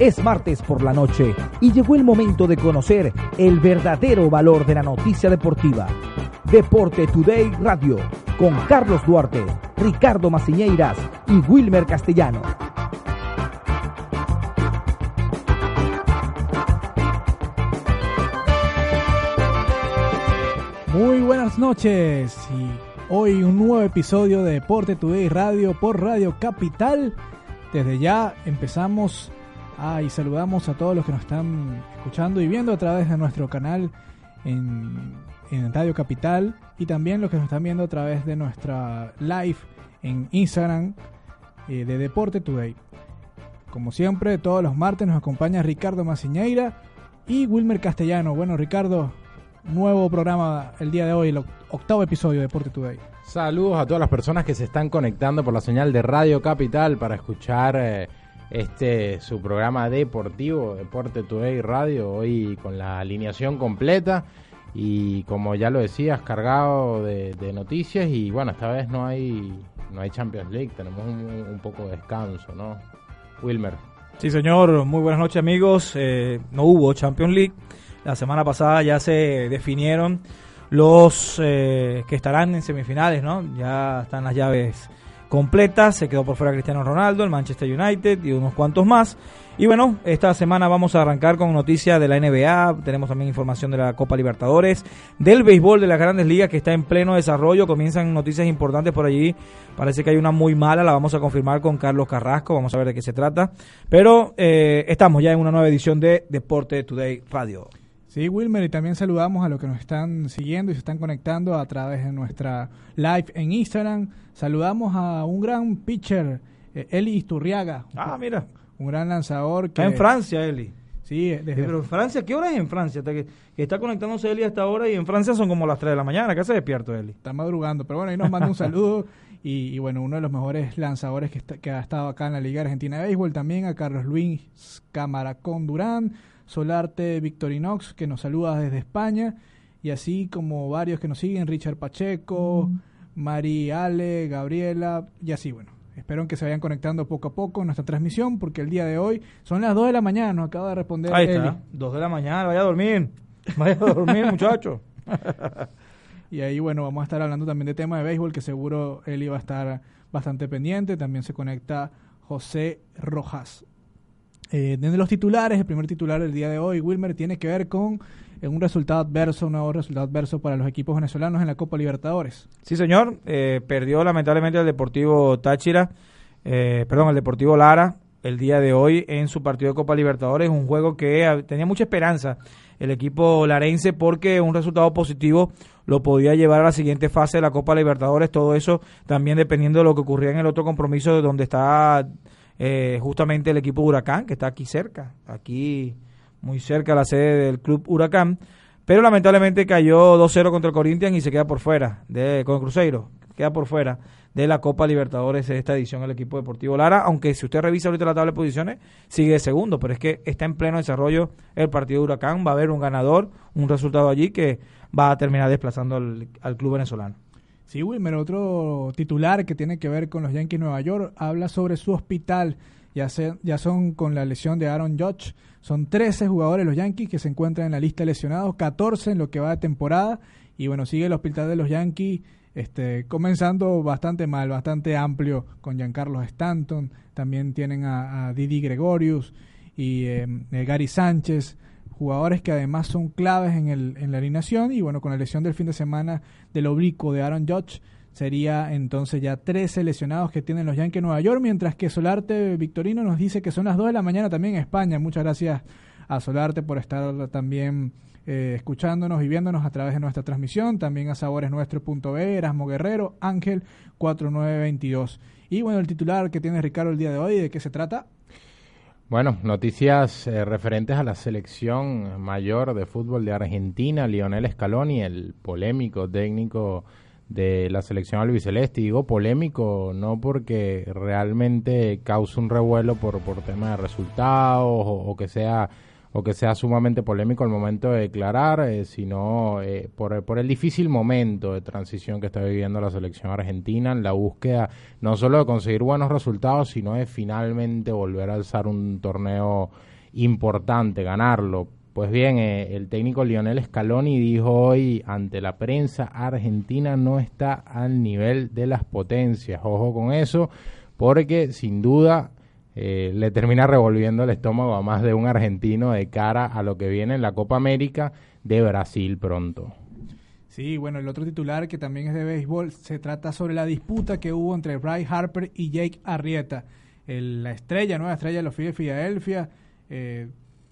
Es martes por la noche y llegó el momento de conocer el verdadero valor de la noticia deportiva. Deporte Today Radio con Carlos Duarte, Ricardo Maciñeiras y Wilmer Castellano. Muy buenas noches y hoy un nuevo episodio de Deporte Today Radio por Radio Capital. Desde ya empezamos Ah, y saludamos a todos los que nos están escuchando y viendo a través de nuestro canal en, en Radio Capital y también los que nos están viendo a través de nuestra live en Instagram eh, de Deporte Today. Como siempre, todos los martes nos acompaña Ricardo Maciñeira y Wilmer Castellano. Bueno, Ricardo, nuevo programa el día de hoy, el octavo episodio de Deporte Today. Saludos a todas las personas que se están conectando por la señal de Radio Capital para escuchar eh, este su programa deportivo, Deporte Today Radio, hoy con la alineación completa y como ya lo decías, cargado de, noticias y bueno, esta vez no hay no hay Champions League, tenemos un, poco de descanso, ¿no? Wilmer. Sí, señor, muy buenas noches amigos, eh, no hubo Champions League, la semana pasada ya se definieron los eh, que estarán en semifinales, ¿no? Ya están las llaves completa. Se quedó por fuera Cristiano Ronaldo, el Manchester United y unos cuantos más. Y bueno, esta semana vamos a arrancar con noticias de la NBA, tenemos también información de la Copa Libertadores, del béisbol de las grandes ligas que está en pleno desarrollo, comienzan noticias importantes por allí, parece que hay una muy mala, la vamos a confirmar con Carlos Carrasco, vamos a ver de qué se trata, pero eh, estamos ya en una nueva edición de Deporte Today Radio. Sí, Wilmer, y también saludamos a los que nos están siguiendo y se están conectando a través de nuestra live en Instagram. Saludamos a un gran pitcher, eh, Eli Isturriaga. Ah, mira. Un gran lanzador. Que, está en Francia, Eli. Sí, desde... Pero en Francia, ¿qué hora es en Francia? que, está conectándose Eli hasta ahora y en Francia son como las 3 de la mañana. ¿Qué se despierto, Eli? Está madrugando, pero bueno, ahí nos manda un saludo. Y, bueno, uno de los mejores lanzadores que, que ha estado acá en la Liga Argentina de Béisbol también, a Carlos Luis Camaracón Durán Solarte Victorinox, que nos saluda desde España, y así como varios que nos siguen, Richard Pacheco, Mari Ale, Gabriela, y así, bueno. Espero que se vayan conectando poco a poco en nuestra transmisión, porque el día de hoy son las 2 de la mañana, nos acaba de responder. Ahí está, 2 de la mañana, vaya a dormir. Vaya a dormir, muchacho. y ahí, bueno, vamos a estar hablando también de tema de béisbol, que seguro Eli va a estar bastante pendiente. También se conecta José Rojas. Eh, de los titulares, el primer titular del día de hoy, Wilmer, tiene que ver con eh, un resultado adverso, un nuevo resultado adverso para los equipos venezolanos en la Copa Libertadores. Sí, señor. Eh, perdió lamentablemente el Deportivo Táchira, eh, perdón, el Deportivo Lara el día de hoy en su partido de Copa Libertadores, un juego que tenía mucha esperanza el equipo larense porque un resultado positivo lo podía llevar a la siguiente fase de la Copa Libertadores, todo eso también dependiendo de lo que ocurría en el otro compromiso donde está eh, justamente el equipo Huracán, que está aquí cerca, aquí muy cerca de la sede del club Huracán, pero lamentablemente cayó 2-0 contra el Corinthians y se queda por fuera, de, con el Cruzeiro, queda por fuera de la Copa Libertadores de esta edición el equipo deportivo Lara, aunque si usted revisa ahorita la tabla de posiciones, sigue de segundo, pero es que está en pleno desarrollo el partido de Huracán, va a haber un ganador, un resultado allí que va a terminar desplazando al club venezolano. Sí, Wilmer, otro titular que tiene que ver con los Yankees de Nueva York habla sobre su hospital. Ya, ya son con la lesión de Aaron Judge. Son 13 jugadores los Yankees que se encuentran en la lista de lesionados, 14 en lo que va de temporada. Y bueno, sigue el hospital de los Yankees este, comenzando bastante mal, bastante amplio con Giancarlo Stanton. También tienen a, Didi Gregorius y eh, Gary Sánchez jugadores que además son claves en, el, en la alineación y bueno, con la lesión del fin de semana del oblicuo de Aaron Judge, sería entonces ya 13 lesionados que tienen los Yankees de Nueva York, mientras que Solarte Victorino nos dice que son las 2 de la mañana también en España. Muchas gracias a Solarte por estar también eh, escuchándonos y viéndonos a través de nuestra transmisión, también a saboresnuestro.be, Erasmo Guerrero, Ángel 4922. Y bueno, el titular que tiene Ricardo el día de hoy, ¿de qué se trata? Bueno, noticias eh, referentes a la selección mayor de fútbol de Argentina, Lionel Scaloni, el polémico técnico de la selección albiceleste. Digo polémico no porque realmente cause un revuelo por, por tema de resultados o que sea o que sea sumamente polémico el momento de declarar, eh, sino eh, por, por, el difícil momento de transición que está viviendo la selección argentina en la búsqueda no solo de conseguir buenos resultados, sino de finalmente volver a alzar un torneo importante, ganarlo. Pues bien, eh, el técnico Lionel Scaloni dijo hoy ante la prensa, Argentina no está al nivel de las potencias. Ojo con eso, porque sin duda eh, le termina revolviendo el estómago a más de un argentino de cara a lo que viene en la Copa América de Brasil pronto. Sí, bueno, el otro titular que también es de béisbol se trata sobre la disputa que hubo entre Bryce Harper y Jake Arrieta. la estrella, nueva estrella de los Phillies de Filadelfia, eh,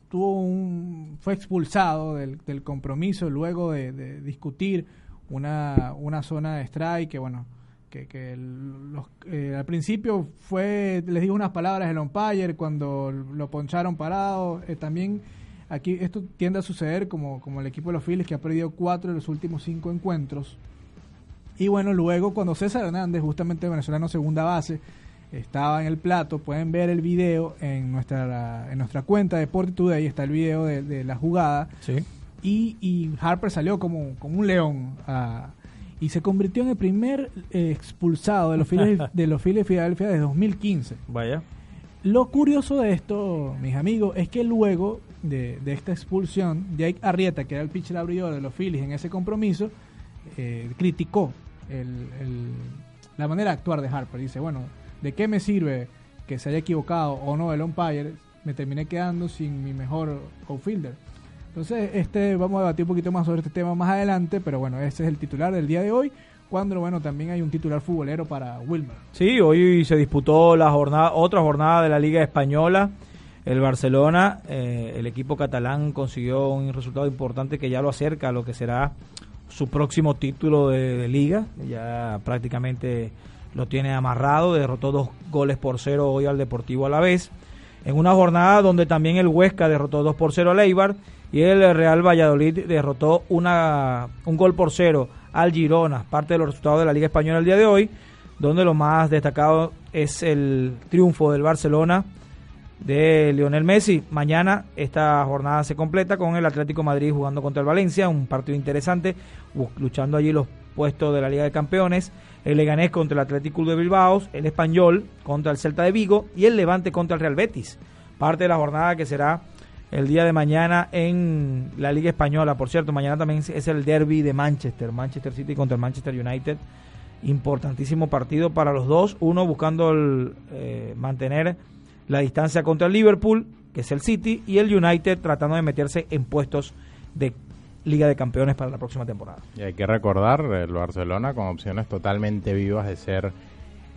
tuvo un, fue expulsado del, compromiso luego de, de discutir una, una zona de strike que, bueno, que, que los, eh, al principio fue, les digo unas palabras el umpire cuando lo poncharon parado. Eh, también aquí esto tiende a suceder como, como el equipo de los Phillies que ha perdido cuatro de los últimos cinco encuentros. Y bueno, luego cuando César Hernández, justamente venezolano segunda base, estaba en el plato, pueden ver el video en nuestra, en nuestra cuenta de Deporte Today, está el video de, la jugada. Sí. Y, y Harper salió como, como un león a, y se convirtió en el primer eh, expulsado de los Phillies de los Phillies de Filadelfia desde 2015. Vaya. Lo curioso de esto, mis amigos, es que luego de, esta expulsión, Jake Arrieta, que era el pitcher abridor de los Phillies en ese compromiso, eh, criticó la manera de actuar de Harper. Dice, bueno, ¿de qué me sirve que se haya equivocado o no el umpire? Me terminé quedando sin mi mejor outfielder. Entonces, este, vamos a debatir un poquito más sobre este tema más adelante, pero bueno, ese es el titular del día de hoy. Cuando, bueno, también hay un titular futbolero para Wilmer. Sí, hoy se disputó la jornada, otra jornada de la Liga Española. El Barcelona, eh, el equipo catalán, consiguió un resultado importante que ya lo acerca a lo que será su próximo título de, de liga. Ya prácticamente lo tiene amarrado, derrotó dos goles por cero hoy al Deportivo a la vez. En una jornada donde también el Huesca derrotó dos por cero al Eibar y el Real Valladolid derrotó una, un gol por cero al Girona, parte de los resultados de la Liga Española el día de hoy, donde lo más destacado es el triunfo del Barcelona de Lionel Messi. Mañana esta jornada se completa con el Atlético Madrid jugando contra el Valencia, un partido interesante, luchando allí los puestos de la Liga de Campeones, el Leganés contra el Atlético de Bilbao, el Español contra el Celta de Vigo y el Levante contra el Real Betis. Parte de la jornada que será el día de mañana en la Liga Española. Por cierto, mañana también es el derby de Manchester, Manchester City contra el Manchester United. Importantísimo partido para los dos. Uno buscando eh, mantener la distancia contra el Liverpool, que es el City, y el United tratando de meterse en puestos de Liga de Campeones para la próxima temporada. Y hay que recordar el Barcelona con opciones totalmente vivas de ser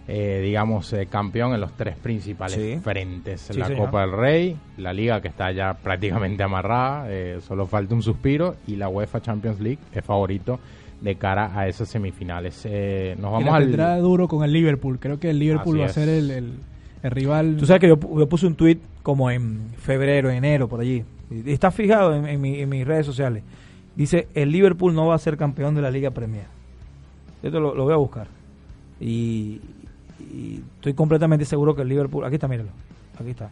eh, digamos, eh, campeón en los tres principales frentes. la Copa del Rey, la Liga que está ya prácticamente amarrada, eh, solo falta un suspiro, y la UEFA Champions League es favorito de cara a esas semifinales. nos vamos a duro con el Liverpool, creo que el Liverpool va a ser el, rival. Tú sabes que yo, puse un tweet como en febrero, enero, por allí. Está fijado en, mis redes sociales. Dice, el Liverpool no va a ser campeón de la Liga Premier. Esto lo, lo voy a buscar. Y, y estoy completamente seguro que el Liverpool, aquí está, míralo, aquí está.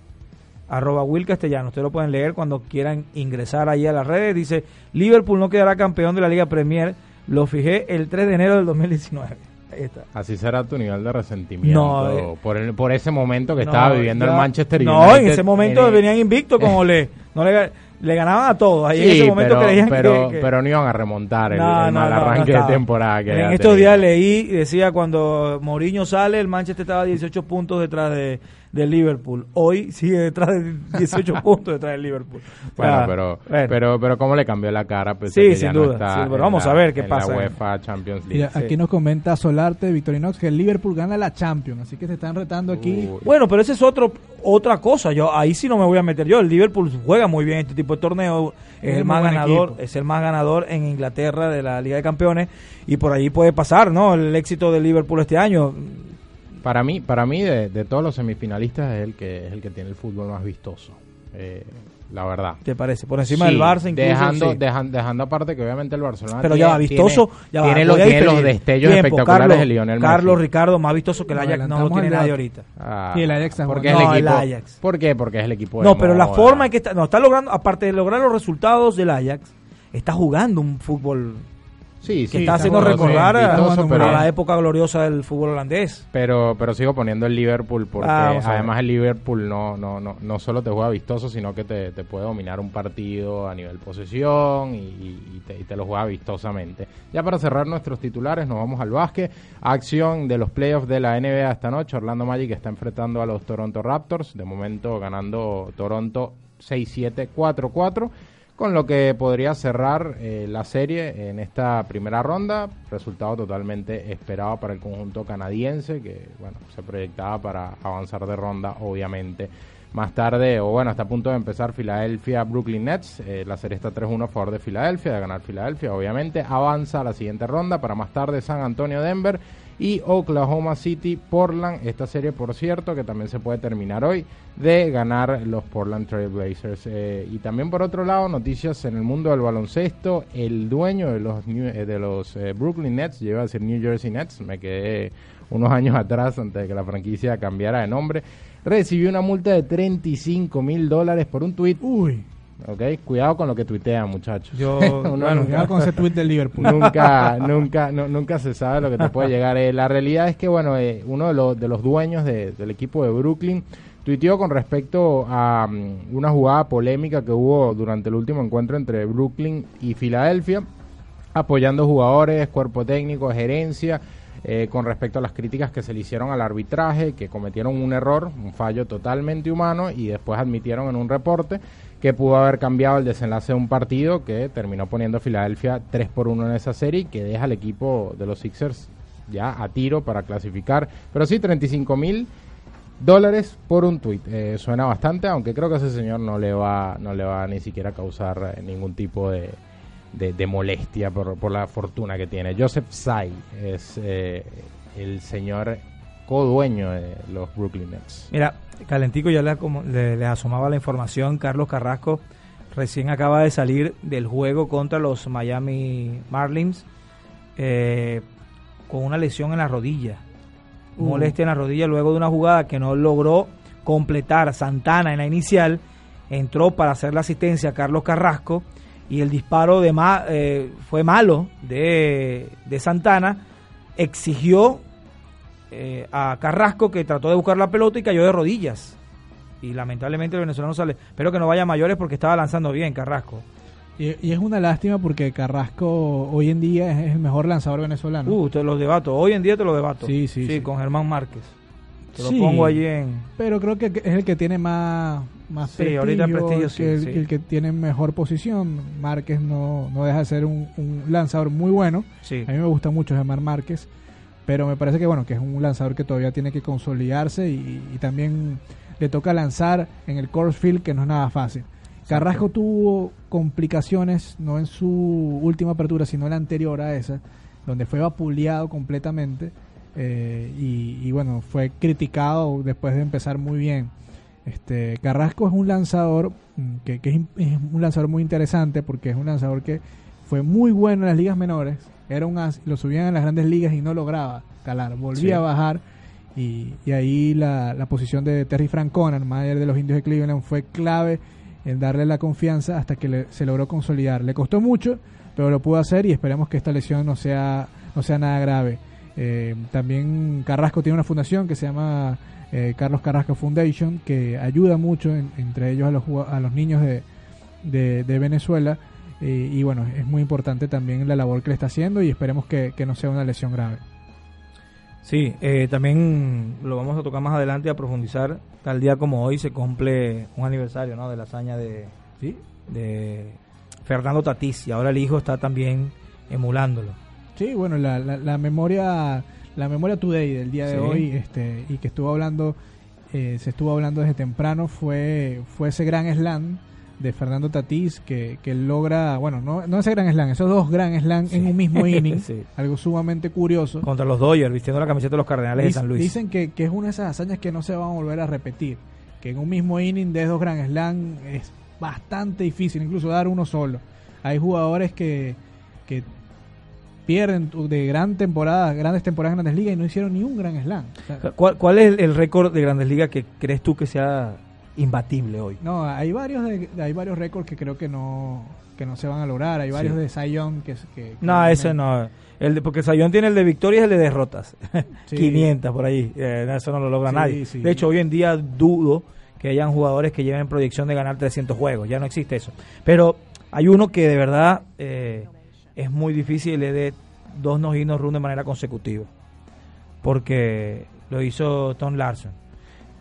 Arroba Will Castellano, ustedes lo pueden leer cuando quieran ingresar ahí a las redes. Dice, Liverpool no quedará campeón de la Liga Premier, lo fijé el 3 de enero del 2019. Ahí está. Así será tu nivel de resentimiento eh, por, por ese momento que estaba viviendo el Manchester United. No, en ese momento venían invictos como le... No le le ganaban a todos. Ahí en ese momento pero, creían pero, pero no iban a remontar el, mal arranque de temporada. Que en estos días leí, decía cuando Mourinho sale, el Manchester estaba 18 puntos detrás de, del Liverpool. Hoy sigue detrás de 18 puntos detrás del Liverpool. Bueno, Ah, pero, bueno. pero, pero cómo le cambió la cara. Pues, Sí, que sin ya no duda, está sí, pero vamos la- a ver qué en pasa. La UEFA Champions League. Mira, aquí nos comenta Solarte, Victorinox, que el Liverpool gana la Champions, así que se están retando aquí. Uy. Bueno, pero ese es otro otra cosa. Yo ahí sí no me voy a meter yo. El Liverpool juega muy bien este tipo de torneo. Es Es el más ganador, equipo. es el más ganador en Inglaterra de la Liga de Campeones y por ahí puede pasar, ¿no? El éxito del Liverpool este año. Para mí, para mí de, de todos los semifinalistas es el que es el que tiene el fútbol más vistoso. Eh, la verdad. ¿Te parece? Por encima Sí, del Barça incluso. dejando, sí. dejan- dejando aparte que obviamente el Barcelona Pero tiene, ya va, vistoso. tiene, ya va, tiene los, tiene los destellos Tiempo, espectaculares Carlos, de Lionel Carlos Messi. Ricardo, más vistoso que el Ajax, no lo adelantamos tiene nadie ahorita. Ah, Y el Ajax porque es el No, equipo. el Ajax. ¿Por qué? Porque es el equipo de No, pero la forma en que está, no, está logrando, aparte de lograr los resultados del Ajax, está jugando un fútbol Sí, que sí, está haciendo recordar a, la época gloriosa del fútbol holandés. Pero, pero sigo poniendo el Liverpool porque Ah, además el Liverpool no, no, no, no solo te juega vistoso, sino que te, te puede dominar un partido a nivel posesión y, te, y te lo juega vistosamente. Ya para cerrar nuestros titulares, nos vamos al básquet. Acción de los playoffs de la NBA esta noche. Orlando Magic está enfrentando a los Toronto Raptors. De momento ganando Toronto 6-7-4-4 con lo que podría cerrar eh, la serie en esta primera ronda. Resultado totalmente esperado para el conjunto canadiense, que bueno, se proyectaba para avanzar de ronda, obviamente. Más tarde, o bueno, está a punto de empezar Filadelfia Brooklyn Nets. Eh, la serie está 3-1 a favor de Filadelfia, de ganar Filadelfia, obviamente. Avanza a la siguiente ronda para más tarde San Antonio Denver y Oklahoma City Portland. Esta serie, por cierto, que también se puede terminar hoy, de ganar los Portland Trail Blazers. Eh, y también, por otro lado, noticias en el mundo del baloncesto. El dueño de los, New- eh, de los eh, Brooklyn Nets, iba a decir New Jersey Nets, me quedé unos años atrás antes de que la franquicia cambiara de nombre, recibió una multa de 35 mil dólares por un tuit. Uy, ¿ok? Cuidado con lo que tuitean, muchachos. Yo, Uno bueno, nunca- cuidado con ese tweet del Liverpool. nunca, nunca, nu- nunca se sabe lo que te puede llegar. Eh, la realidad es que, bueno, eh, uno de los, de los dueños de- del equipo de Brooklyn tuiteó con respecto a mm, una jugada polémica que hubo durante el último encuentro entre Brooklyn y Filadelfia, apoyando jugadores, cuerpo técnico, gerencia. eh, con respecto a las críticas que se le hicieron al arbitraje, que cometieron un error, un fallo totalmente humano y después admitieron en un reporte que pudo haber cambiado el desenlace de un partido que terminó poniendo a Filadelfia 3 por 1 en esa serie y que deja al equipo de los Sixers ya a tiro para clasificar. Pero sí, 35 mil dólares por un tuit. Eh, suena bastante, aunque creo que ese señor no le va, no le va ni siquiera a causar eh, ningún tipo de, molestia por, por la fortuna que tiene. Joseph Tsai es eh, el señor co-dueño de los Brooklyn Nets. Mira, Calentico ya le, como- le- le asomaba la información. Carlos Carrasco recién acaba de salir del juego contra los Miami Marlins eh, con una lesión en la rodilla. Uh. Molestia en la rodilla luego de una jugada que no logró completar Santana en la inicial. Entró para hacer la asistencia a Carlos Carrasco y el disparo de ma- eh, fue malo de, de Santana. Exigió eh, a Carrasco que trató de buscar la pelota y cayó de rodillas. Y lamentablemente el venezolano sale. Espero que no vaya a mayores porque estaba lanzando bien Carrasco. Y, y es una lástima porque Carrasco hoy en día es, es el mejor lanzador venezolano. Uh, te lo debato. Hoy en día te lo debato. Sí, sí, sí. con Germán Márquez. Te lo Sí. pongo allí en. Pero creo que es el que tiene más, más Sí, ahorita prestigio, sí, que el, sí. que el que tiene mejor posición. Márquez no, no deja de ser un, un lanzador muy bueno. Sí. A mí me gusta mucho Germán Márquez, pero me parece que bueno que es un lanzador que todavía tiene que consolidarse y, y también le toca lanzar en el course field que no es nada fácil. Carrasco tuvo complicaciones no en su última apertura, sino en la anterior a esa, donde fue vapuleado completamente eh, y, y, bueno fue criticado después de empezar muy bien. Este Carrasco es un lanzador mm, que, que es, in- es un lanzador muy interesante porque es un lanzador que fue muy bueno en las ligas menores, era un as, lo subían en las grandes ligas y no lograba calar, volvía Sí. a bajar y, y ahí la, la posición de Terry Francona, el manager de los indios de Cleveland, fue clave en darle la confianza hasta que le- se logró consolidar. Le costó mucho, pero lo pudo hacer y esperemos que esta lesión no sea, no sea nada grave. Eh, también Carrasco tiene una fundación que se llama eh, Carlos Carrasco Foundation, que ayuda mucho, en- entre ellos a los, a los niños de, de, de Venezuela. Eh, y bueno, es muy importante también la labor que le está haciendo y esperemos que, que no sea una lesión grave. Sí, eh, también lo vamos a tocar más adelante a profundizar. Tal día como hoy se cumple un aniversario ¿no? de la hazaña de, Sí, de Fernando Tatís y ahora el hijo está también emulándolo. Sí, bueno, la, la, la memoria la memoria today del día de Sí. hoy este y que estuvo hablando eh, se estuvo hablando desde temprano fue fue ese gran slam de Fernando Tatís que, que logra, bueno, no, no ese gran slam, esos dos gran slam en un mismo inning, Sí. algo sumamente curioso. Contra los Dodgers, vistiendo la camiseta de los Cardenales de San Luis. Dicen que, que es una de esas hazañas que no se van a volver a repetir, que en un mismo inning de dos gran slam es bastante difícil, incluso dar uno solo. Hay jugadores que, que pierden de gran temporada, grandes temporadas en Grandes Ligas y no hicieron ni un gran slam. O sea, ¿Cuál, cuál es el récord de Grandes Ligas que crees tú que sea imbatible hoy? no, hay varios de- hay varios récords que creo que no que no se van a lograr, hay varios Sí. de Cy que, que- que No, ese no. El de, porque Sayón tiene el de victorias y el de derrotas. Sí. 500 por ahí. Eh, eso no lo logra Sí, nadie. De hecho, hoy en día dudo que hayan jugadores que lleven proyección de ganar 300 juegos. Ya no existe eso. Pero hay uno que de verdad eh, es muy difícil le dé dos no no run de manera consecutiva. Porque lo hizo Tom Larson.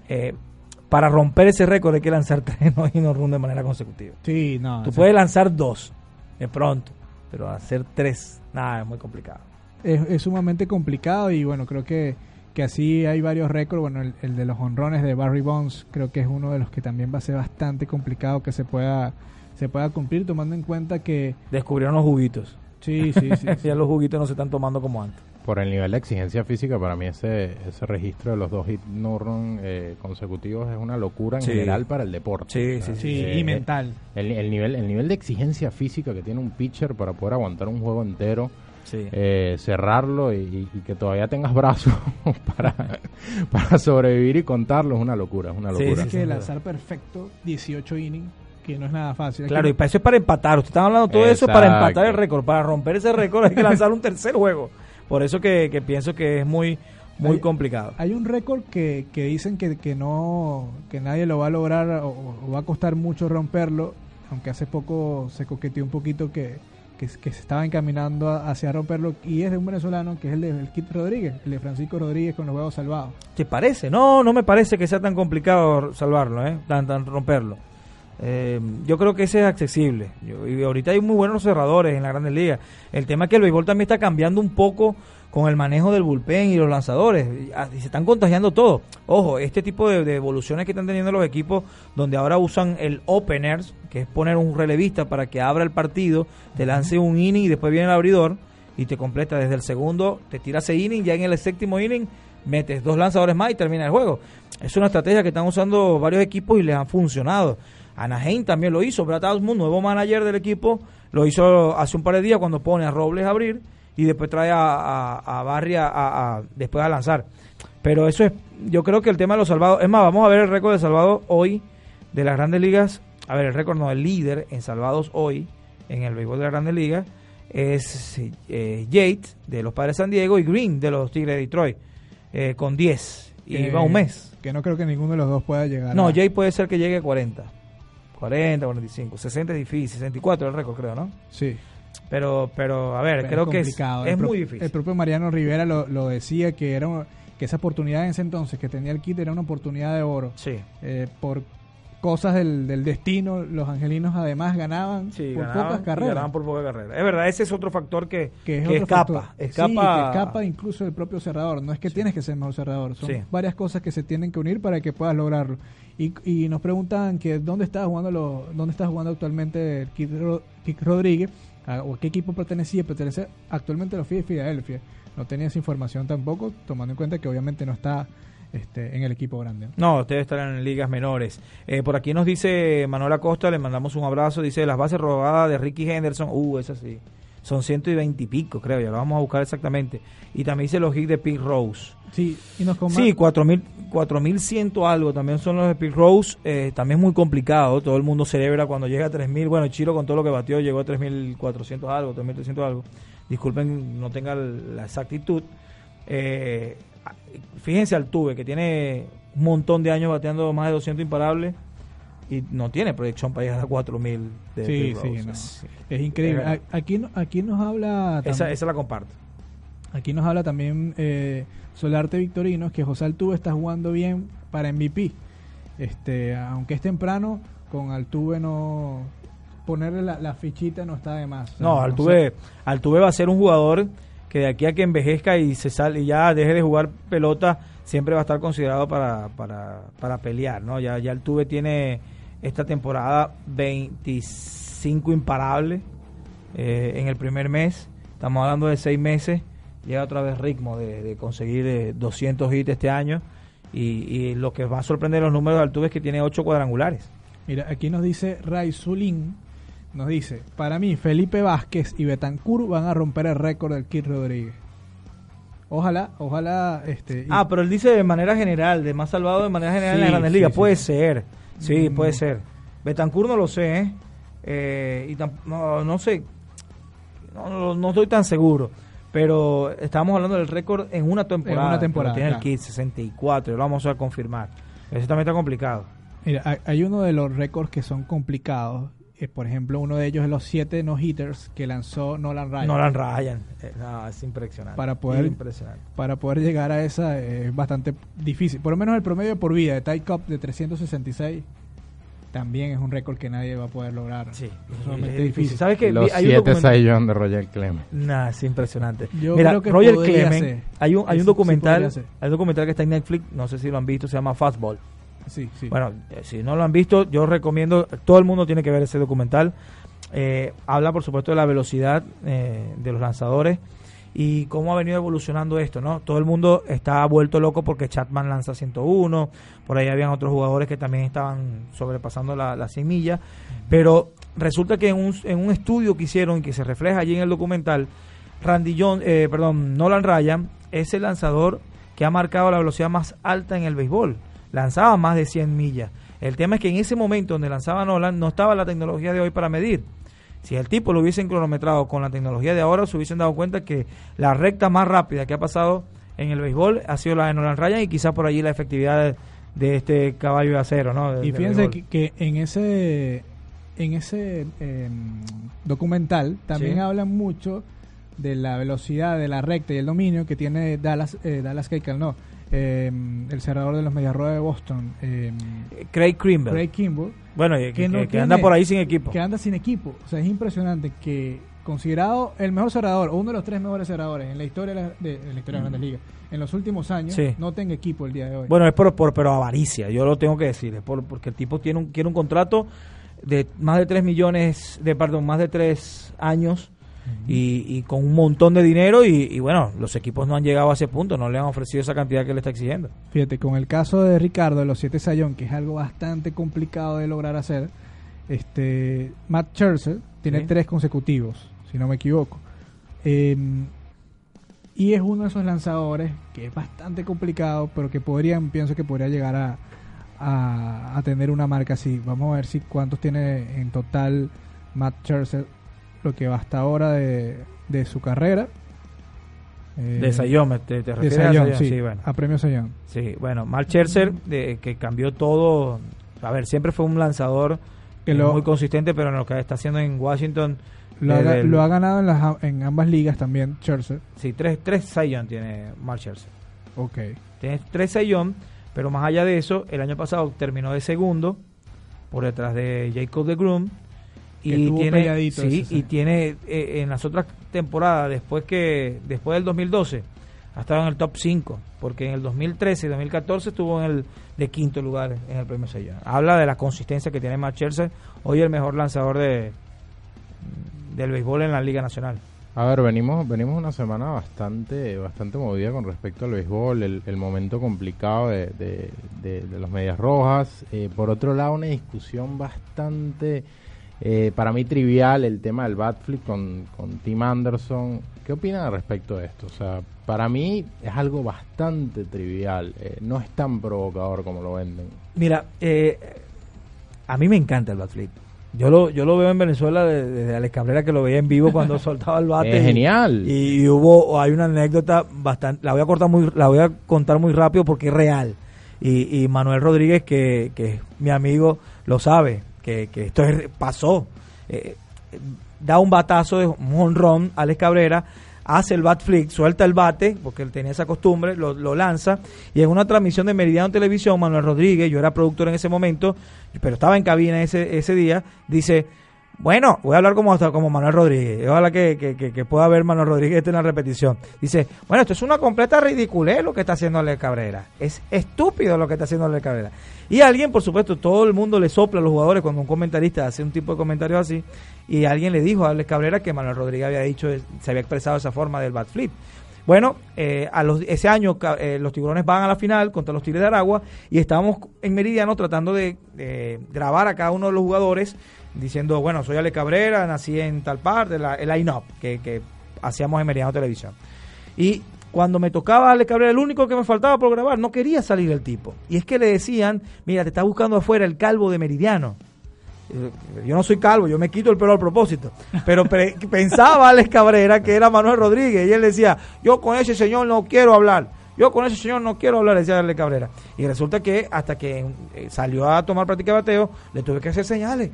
Eh, para romper ese récord hay que lanzar tres no no run de manera consecutiva. Sí, no. Tú puedes lanzar dos de pronto, pero hacer tres, nada, es muy complicado. es, es sumamente complicado y bueno, creo que, que así hay varios récords. Bueno, el, el de los honrones de Barry Bonds creo que es uno de los que también va a ser bastante complicado que se pueda se pueda cumplir tomando en cuenta que Descubrieron los juguitos. sí, sí, sí. sí. ya los juguitos no se están tomando como antes. Por el nivel de exigencia física, para mí ese, ese registro de los dos hit no run eh, consecutivos es una locura en Sí. general para el deporte. Sí, sí, Sí, eh, y mental. El, el nivel, el nivel de exigencia física que tiene un pitcher para poder aguantar un juego entero, Sí. eh, cerrarlo y, y que todavía tengas brazos para, para sobrevivir y contarlo es una locura, es una Sí, locura. Es sí, que sin lanzar perfecto 18 innings, que no es nada fácil. Claro, y para eso es para empatar. Ustedes están hablando todo eso para empatar el récord. Para romper ese récord hay que lanzar un tercer juego. Por eso que, que pienso que es muy, muy Hay- complicado. Hay un récord que, que dicen que, que no que nadie lo va a lograr o, o va a costar mucho romperlo, aunque hace poco se coqueteó un poquito que, que, que se estaba encaminando a- hacia romperlo y es de un venezolano que es el de el Kit Rodríguez, el de Francisco Rodríguez con los huevos salvados. ¿Te parece? No, no me parece que sea tan complicado salvarlo, ¿eh? Tan, tan romperlo. Eh, yo creo que ese es accesible. Yo- y ahorita hay muy buenos cerradores en la Grandes Ligas. El tema es que el béisbol también está cambiando un poco con el manejo del bullpen y los lanzadores. Y, ah, se están contagiando todo. Ojo, este tipo de, de evoluciones que están teniendo los equipos, donde ahora usan el openers, que es poner un relevista para que abra el partido, te lance un inning y después viene el abridor y te completa desde el segundo, te tira ese inning, ya en el séptimo inning metes dos lanzadores más y termina el juego. Es una estrategia que están usando varios equipos y les han funcionado. Anaheim también lo hizo, Brad Osmond, nuevo manager del equipo, lo hizo hace un par de días cuando pone a Robles a abrir y después trae a, a, a Barry a, a- a- después a lanzar. Pero eso es, yo creo que el tema de los salvados, es más, vamos a ver el récord de salvados hoy de las grandes ligas. A ver, el récord no, el líder en salvados hoy en el béisbol de las grandes ligas es eh, Yates de los Padres de San Diego y Green de los Tigres de Detroit eh, con 10 y va un mes. Que no creo que ninguno de los dos pueda llegar. No, a- Jay puede ser que llegue a 40. 40, 45, 60 es difícil, 64 el récord creo, ¿no? Sí. Pero, pero a ver, Pero creo es que es, es pro- muy difícil. El propio Mariano Rivera lo, lo decía que era un- que esa oportunidad en ese entonces que tenía el kit era una oportunidad de oro. Sí, Eh, por cosas del, del destino, los angelinos además ganaban sí, por ganaban, pocas carreras. ganaban por pocas carreras. Es verdad, ese es otro factor que, que, es que otro escapa, factor. escapa, Sí, que escapa incluso del propio cerrador. No es que tienes que ser mejor cerrador, son varias cosas que se tienen que unir para que puedas lograrlo. Y, y nos preguntan que dónde está jugando lo, dónde está jugando actualmente Kid Rodríguez a- o a qué equipo pertenecía. Pertenece actualmente a los Filadelfia. No tenía esa información tampoco, tomando en cuenta que obviamente no está este, en el equipo grande. No, ustedes estarán en ligas menores. Eh, por aquí nos dice Manuel Acosta, le mandamos un abrazo. Dice las bases robadas de Ricky Henderson. Uh, esas sí. Son ciento y veinte y pico, creo. Ya lo vamos a buscar exactamente. Y también dice los hits de Pete Rose. Sí, y nos Sí, 4000 4100 algo también son los de Pete Rose. Eh, también muy complicado. Todo el mundo celebra cuando llega a 3000. Bueno, Chiro con todo lo que batió llegó a 3400 algo, 3300 algo. Disculpen, no tenga la exactitud. Eh, fíjense al Tuve, que tiene un montón de años bateando más de 200 imparables y no tiene proyección para llegar a 4000 de Sí, no. Es- es increíble. Es Aquí, no- aquí nos habla... Esa, esa la comparto. Aquí nos habla también eh, Solarte Victorino, que José Altuve está jugando bien para MVP. Este, aunque es temprano, con Altuve no ponerle la, fichita no está de más. no, Altuve, Altuve va a ser un jugador que de aquí a que envejezca y se sale y ya deje de jugar pelota, siempre va a estar considerado para, para, para pelear, ¿no? Ya, ya Altuve tiene esta temporada 25 imparables eh, en el primer mes. Estamos hablando de seis meses. Llega otra vez ritmo de, conseguir 200 eh, hits este año. Y, lo que va a sorprender los números de Altuve es que tiene ocho cuadrangulares. Mira, aquí nos dice Ray Zulín, nos dice, para mí Felipe Vázquez y Betancourt van a romper el récord del Kid Rodríguez. Ojalá, ojalá. Este, ah, pero él dice de manera general, de más salvado de manera general en las grandes ligas. puede ser, sí, mm. puede ser. Betancourt no lo sé, ¿eh? eh y no, no, sé, no, no, estoy tan seguro. Pero estamos hablando del récord en una temporada. En una temporada. Tiene el kit 64, lo vamos a confirmar. Eso también está complicado. Mira, hay uno de los récords que son complicados eh, por ejemplo, uno de ellos es los siete no-hitters que lanzó Nolan Ryan. Nolan Ryan, eh, es impresionante. Para poder, para poder llegar a esa es bastante difícil. Por lo menos el promedio por vida de Ty Cup de 366 también es un récord que nadie va a poder lograr. Sí, es difícil. ¿Sabes que Los siete Saiyón de Roger Clemens. Nah, es impresionante. Yo Mira, creo que Roger Clemens, hay un, hay un documental, hay un documental que está en Netflix, no sé si lo han visto, se llama Fastball bueno, eh, si no lo han visto, yo recomiendo, todo el mundo tiene que ver ese documental. Eh, habla, por supuesto, de la velocidad eh, de los lanzadores y cómo ha venido evolucionando esto, ¿no? Todo el mundo está vuelto loco porque Chapman lanza 101, por ahí habían otros jugadores que también estaban sobrepasando la, la 100 millas, pero resulta que en un, en un estudio que hicieron, que se refleja allí en el documental, Randy John, perdón, Nolan Ryan es el lanzador que ha marcado la velocidad más alta en el béisbol lanzaba más de 100 millas. El tema es que en ese momento donde lanzaba Nolan no estaba la tecnología de hoy para medir. Si el tipo lo hubiesen cronometrado con la tecnología de ahora, se hubiesen dado cuenta que la recta más rápida que ha pasado en el béisbol ha sido la de Nolan Ryan y quizás por allí la efectividad de, este caballo de acero. ¿no? y fíjense que, en ese en ese em, documental también hablan mucho de la velocidad de la recta y el dominio que tiene Dallas eh, Dallas Keuchel, no eh, el cerrador de los Medias de Boston, eh, Craig Kimball. Craig Kimball. Bueno, que, anda por ahí sin equipo. Que anda sin equipo. O sea, es impresionante que considerado el mejor cerrador, o uno de los tres mejores cerradores en la historia de, la, historia de las grandes ligas, en los últimos años, no tenga equipo el día de hoy. Bueno, es por, por pero avaricia, yo lo tengo que decir, es por, porque el tipo tiene un, quiere un contrato de más de 3 millones, de perdón, más de 3 años y, con un montón de dinero y, bueno, los equipos no han llegado a ese punto, no le han ofrecido esa cantidad que le está exigiendo. Fíjate, con el caso de Ricardo de los siete Sayón, que es algo bastante complicado de lograr hacer, este Matt Scherzer tiene tres consecutivos, si no me equivoco. Em, y es uno de esos lanzadores que es bastante complicado, pero que podrían, pienso que podría llegar a, a, a tener una marca así. Vamos a ver si cuántos tiene en total Matt Scherzer lo que va hasta ahora de, de su carrera. de Sayón, ¿te, te refieres a Sí, bueno. a premio Sayón. Sí, bueno, Mark Scherzer, de, que cambió todo. A ver, siempre fue un lanzador que lo, muy consistente, pero en lo que está haciendo en Washington. Lo, ha, ganado en, las, en ambas ligas también, Scherzer. Sí, tres, tres Sayón tiene Mark Scherzer. Ok. Tiene tres Sayón, pero más allá de eso, el año pasado terminó de segundo por detrás de Jacob de Groom y tiene, sí, y tiene eh, en las otras temporadas después que después del 2012 ha estado en el top 5 porque en el 2013 y 2014 estuvo en el de quinto lugar en el premio Sellón. Habla de la consistencia que tiene Matt Scherzer, hoy el mejor lanzador de del béisbol en la Liga Nacional. A ver, venimos venimos una semana bastante bastante movida con respecto al béisbol, el, momento complicado de, de, los Medias Rojas. Eh, por otro lado, una discusión bastante eh, para mí trivial el tema del bat flip con, con Tim Anderson. ¿Qué opinan al respecto de esto? O sea, para mí es algo bastante trivial. Eh, no es tan provocador como lo venden. Mira, eh, a mí me encanta el bat flip. Yo lo, yo lo veo en Venezuela desde Alex Cabrera que lo veía en vivo cuando soltaba el bate. Es genial. Y, hubo, hay una anécdota bastante, la voy a cortar muy, la voy a contar muy rápido porque es real. Y, y Manuel Rodríguez, que, que es mi amigo, lo sabe que, esto pasó. Eh, da un batazo de honrón Alex Cabrera hace el bat flick, suelta el bate, porque él tenía esa costumbre, lo, lo lanza, y en una transmisión de Meridiano Televisión, Manuel Rodríguez, yo era productor en ese momento, pero estaba en cabina ese, ese día, dice, bueno, voy a hablar como, como Manuel Rodríguez. Ojalá que, que, que, pueda ver Manuel Rodríguez en la repetición. Dice, bueno, esto es una completa ridiculez lo que está haciendo Ale Cabrera. Es estúpido lo que está haciendo Ale Cabrera. Y alguien, por supuesto, todo el mundo le sopla a los jugadores cuando un comentarista hace un tipo de comentario así. Y alguien le dijo a Ale Cabrera que Manuel Rodríguez había dicho, se había expresado esa forma del bat flip. Bueno, eh, a los, ese año eh, los tiburones van a la final contra los Tigres de Aragua y estábamos en Meridiano tratando de eh, grabar a cada uno de los jugadores diciendo, bueno, soy Ale Cabrera, nací en tal parte, el line-up que, que hacíamos en Meridiano Televisión. Y cuando me tocaba Ale Cabrera, el único que me faltaba por grabar, no quería salir el tipo. Y es que le decían, mira, te está buscando afuera el calvo de Meridiano. Eh, Yo no soy calvo, yo me quito el pelo al propósito. Pero pe- pensaba Alex Cabrera que era Manuel Rodríguez y él decía, yo con ese señor no quiero hablar. Yo con ese señor no quiero hablar, decía Alex Cabrera. Y resulta que hasta que eh, salió a tomar práctica de bateo, le tuve que hacer señales.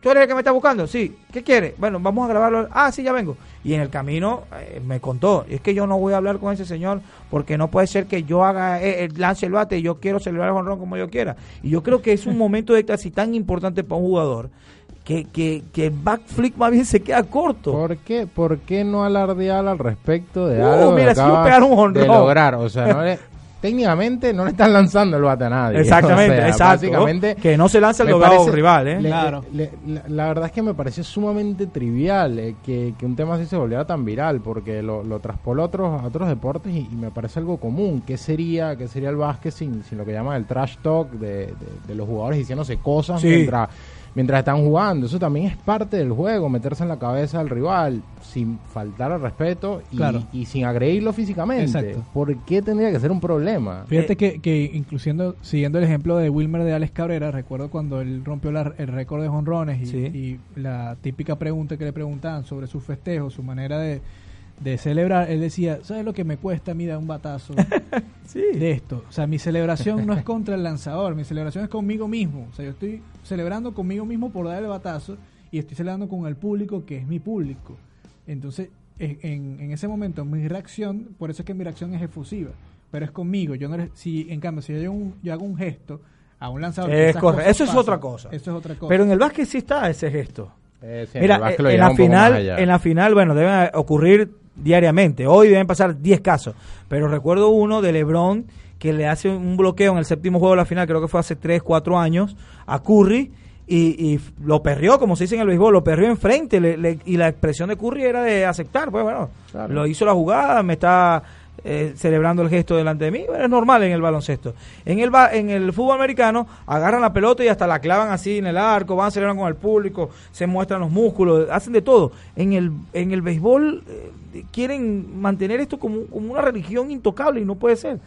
¿Tú eres el que me está buscando? Sí. ¿Qué quiere? Bueno, vamos a grabarlo. Ah, sí, ya vengo. Y en el camino eh, me contó, es que yo no voy a hablar con ese señor porque no puede ser que yo haga, eh, eh, lance el bate y yo quiero celebrar el jonrón como yo quiera. Y yo creo que es un momento de éxtasis tan importante para un jugador que, que, que el backflip más bien se queda corto. ¿Por qué, ¿Por qué no alardear al respecto de Uh, algo que mira, si yo pegara un de lograr? O sea, no le- técnicamente no le están lanzando el bate a nadie. Exactamente, O sea, exacto. Básicamente, que no se lance el dogado parece- rival, ¿eh? le- Claro. le- la, la verdad es que me pareció sumamente trivial eh, que, que un tema así se volviera tan viral, porque lo, lo traspoló a otros, a otros deportes y, y me parece algo común. ¿Qué sería, qué sería el básquet sin, sin lo que llaman el trash talk de, de- de los jugadores diciéndose cosas Sí. mientras, mientras están jugando? Eso también es parte del juego, meterse en la cabeza del rival sin faltar al respeto y, Claro. y sin agredirlo físicamente. Exacto. ¿Por qué tendría que ser un problema? Fíjate Eh, que, que incluyendo, siguiendo el ejemplo de Wilmer de Alex Cabrera, recuerdo cuando él rompió la- el récord de jonrones y, Sí. y la típica pregunta que le preguntaban sobre su festejo, su manera de, de celebrar, él decía, ¿sabes lo que me cuesta a mí dar un batazo Sí. de esto? O sea, mi celebración no es contra el lanzador, mi celebración es conmigo mismo. O sea, yo estoy celebrando conmigo mismo por dar el batazo y estoy celebrando con el público que es mi público. Entonces, en, en- ese momento, mi reacción, por eso es que mi reacción es efusiva, pero es conmigo. Yo no le- si En cambio, si yo, hago un- yo hago un gesto a un lanzador... Es correcto. Eso es pasan, otra cosa. Eso es otra cosa. Pero en el básquet sí está ese gesto. Eh, sí, Mira, eh, en la final, en la final, bueno, deben ocurrir diariamente. Hoy deben pasar 10 casos. Pero recuerdo uno de LeBron que le hace un bloqueo en el séptimo juego de la final, creo que fue hace 3, 4 años, a Curry. Y, y lo perrió, como se dice en el béisbol, lo perrió enfrente. le- le- y la expresión de Curry era de aceptar. Pues bueno, Claro. lo hizo la jugada, me está eh, celebrando el gesto delante de mí. Es normal en el baloncesto. En el, ba- en el fútbol americano, agarran la pelota y hasta la clavan así en el arco, van a celebrar con el público, se muestran los músculos, hacen de todo. En el, en el béisbol eh, quieren mantener esto como, como una religión intocable y no puede ser.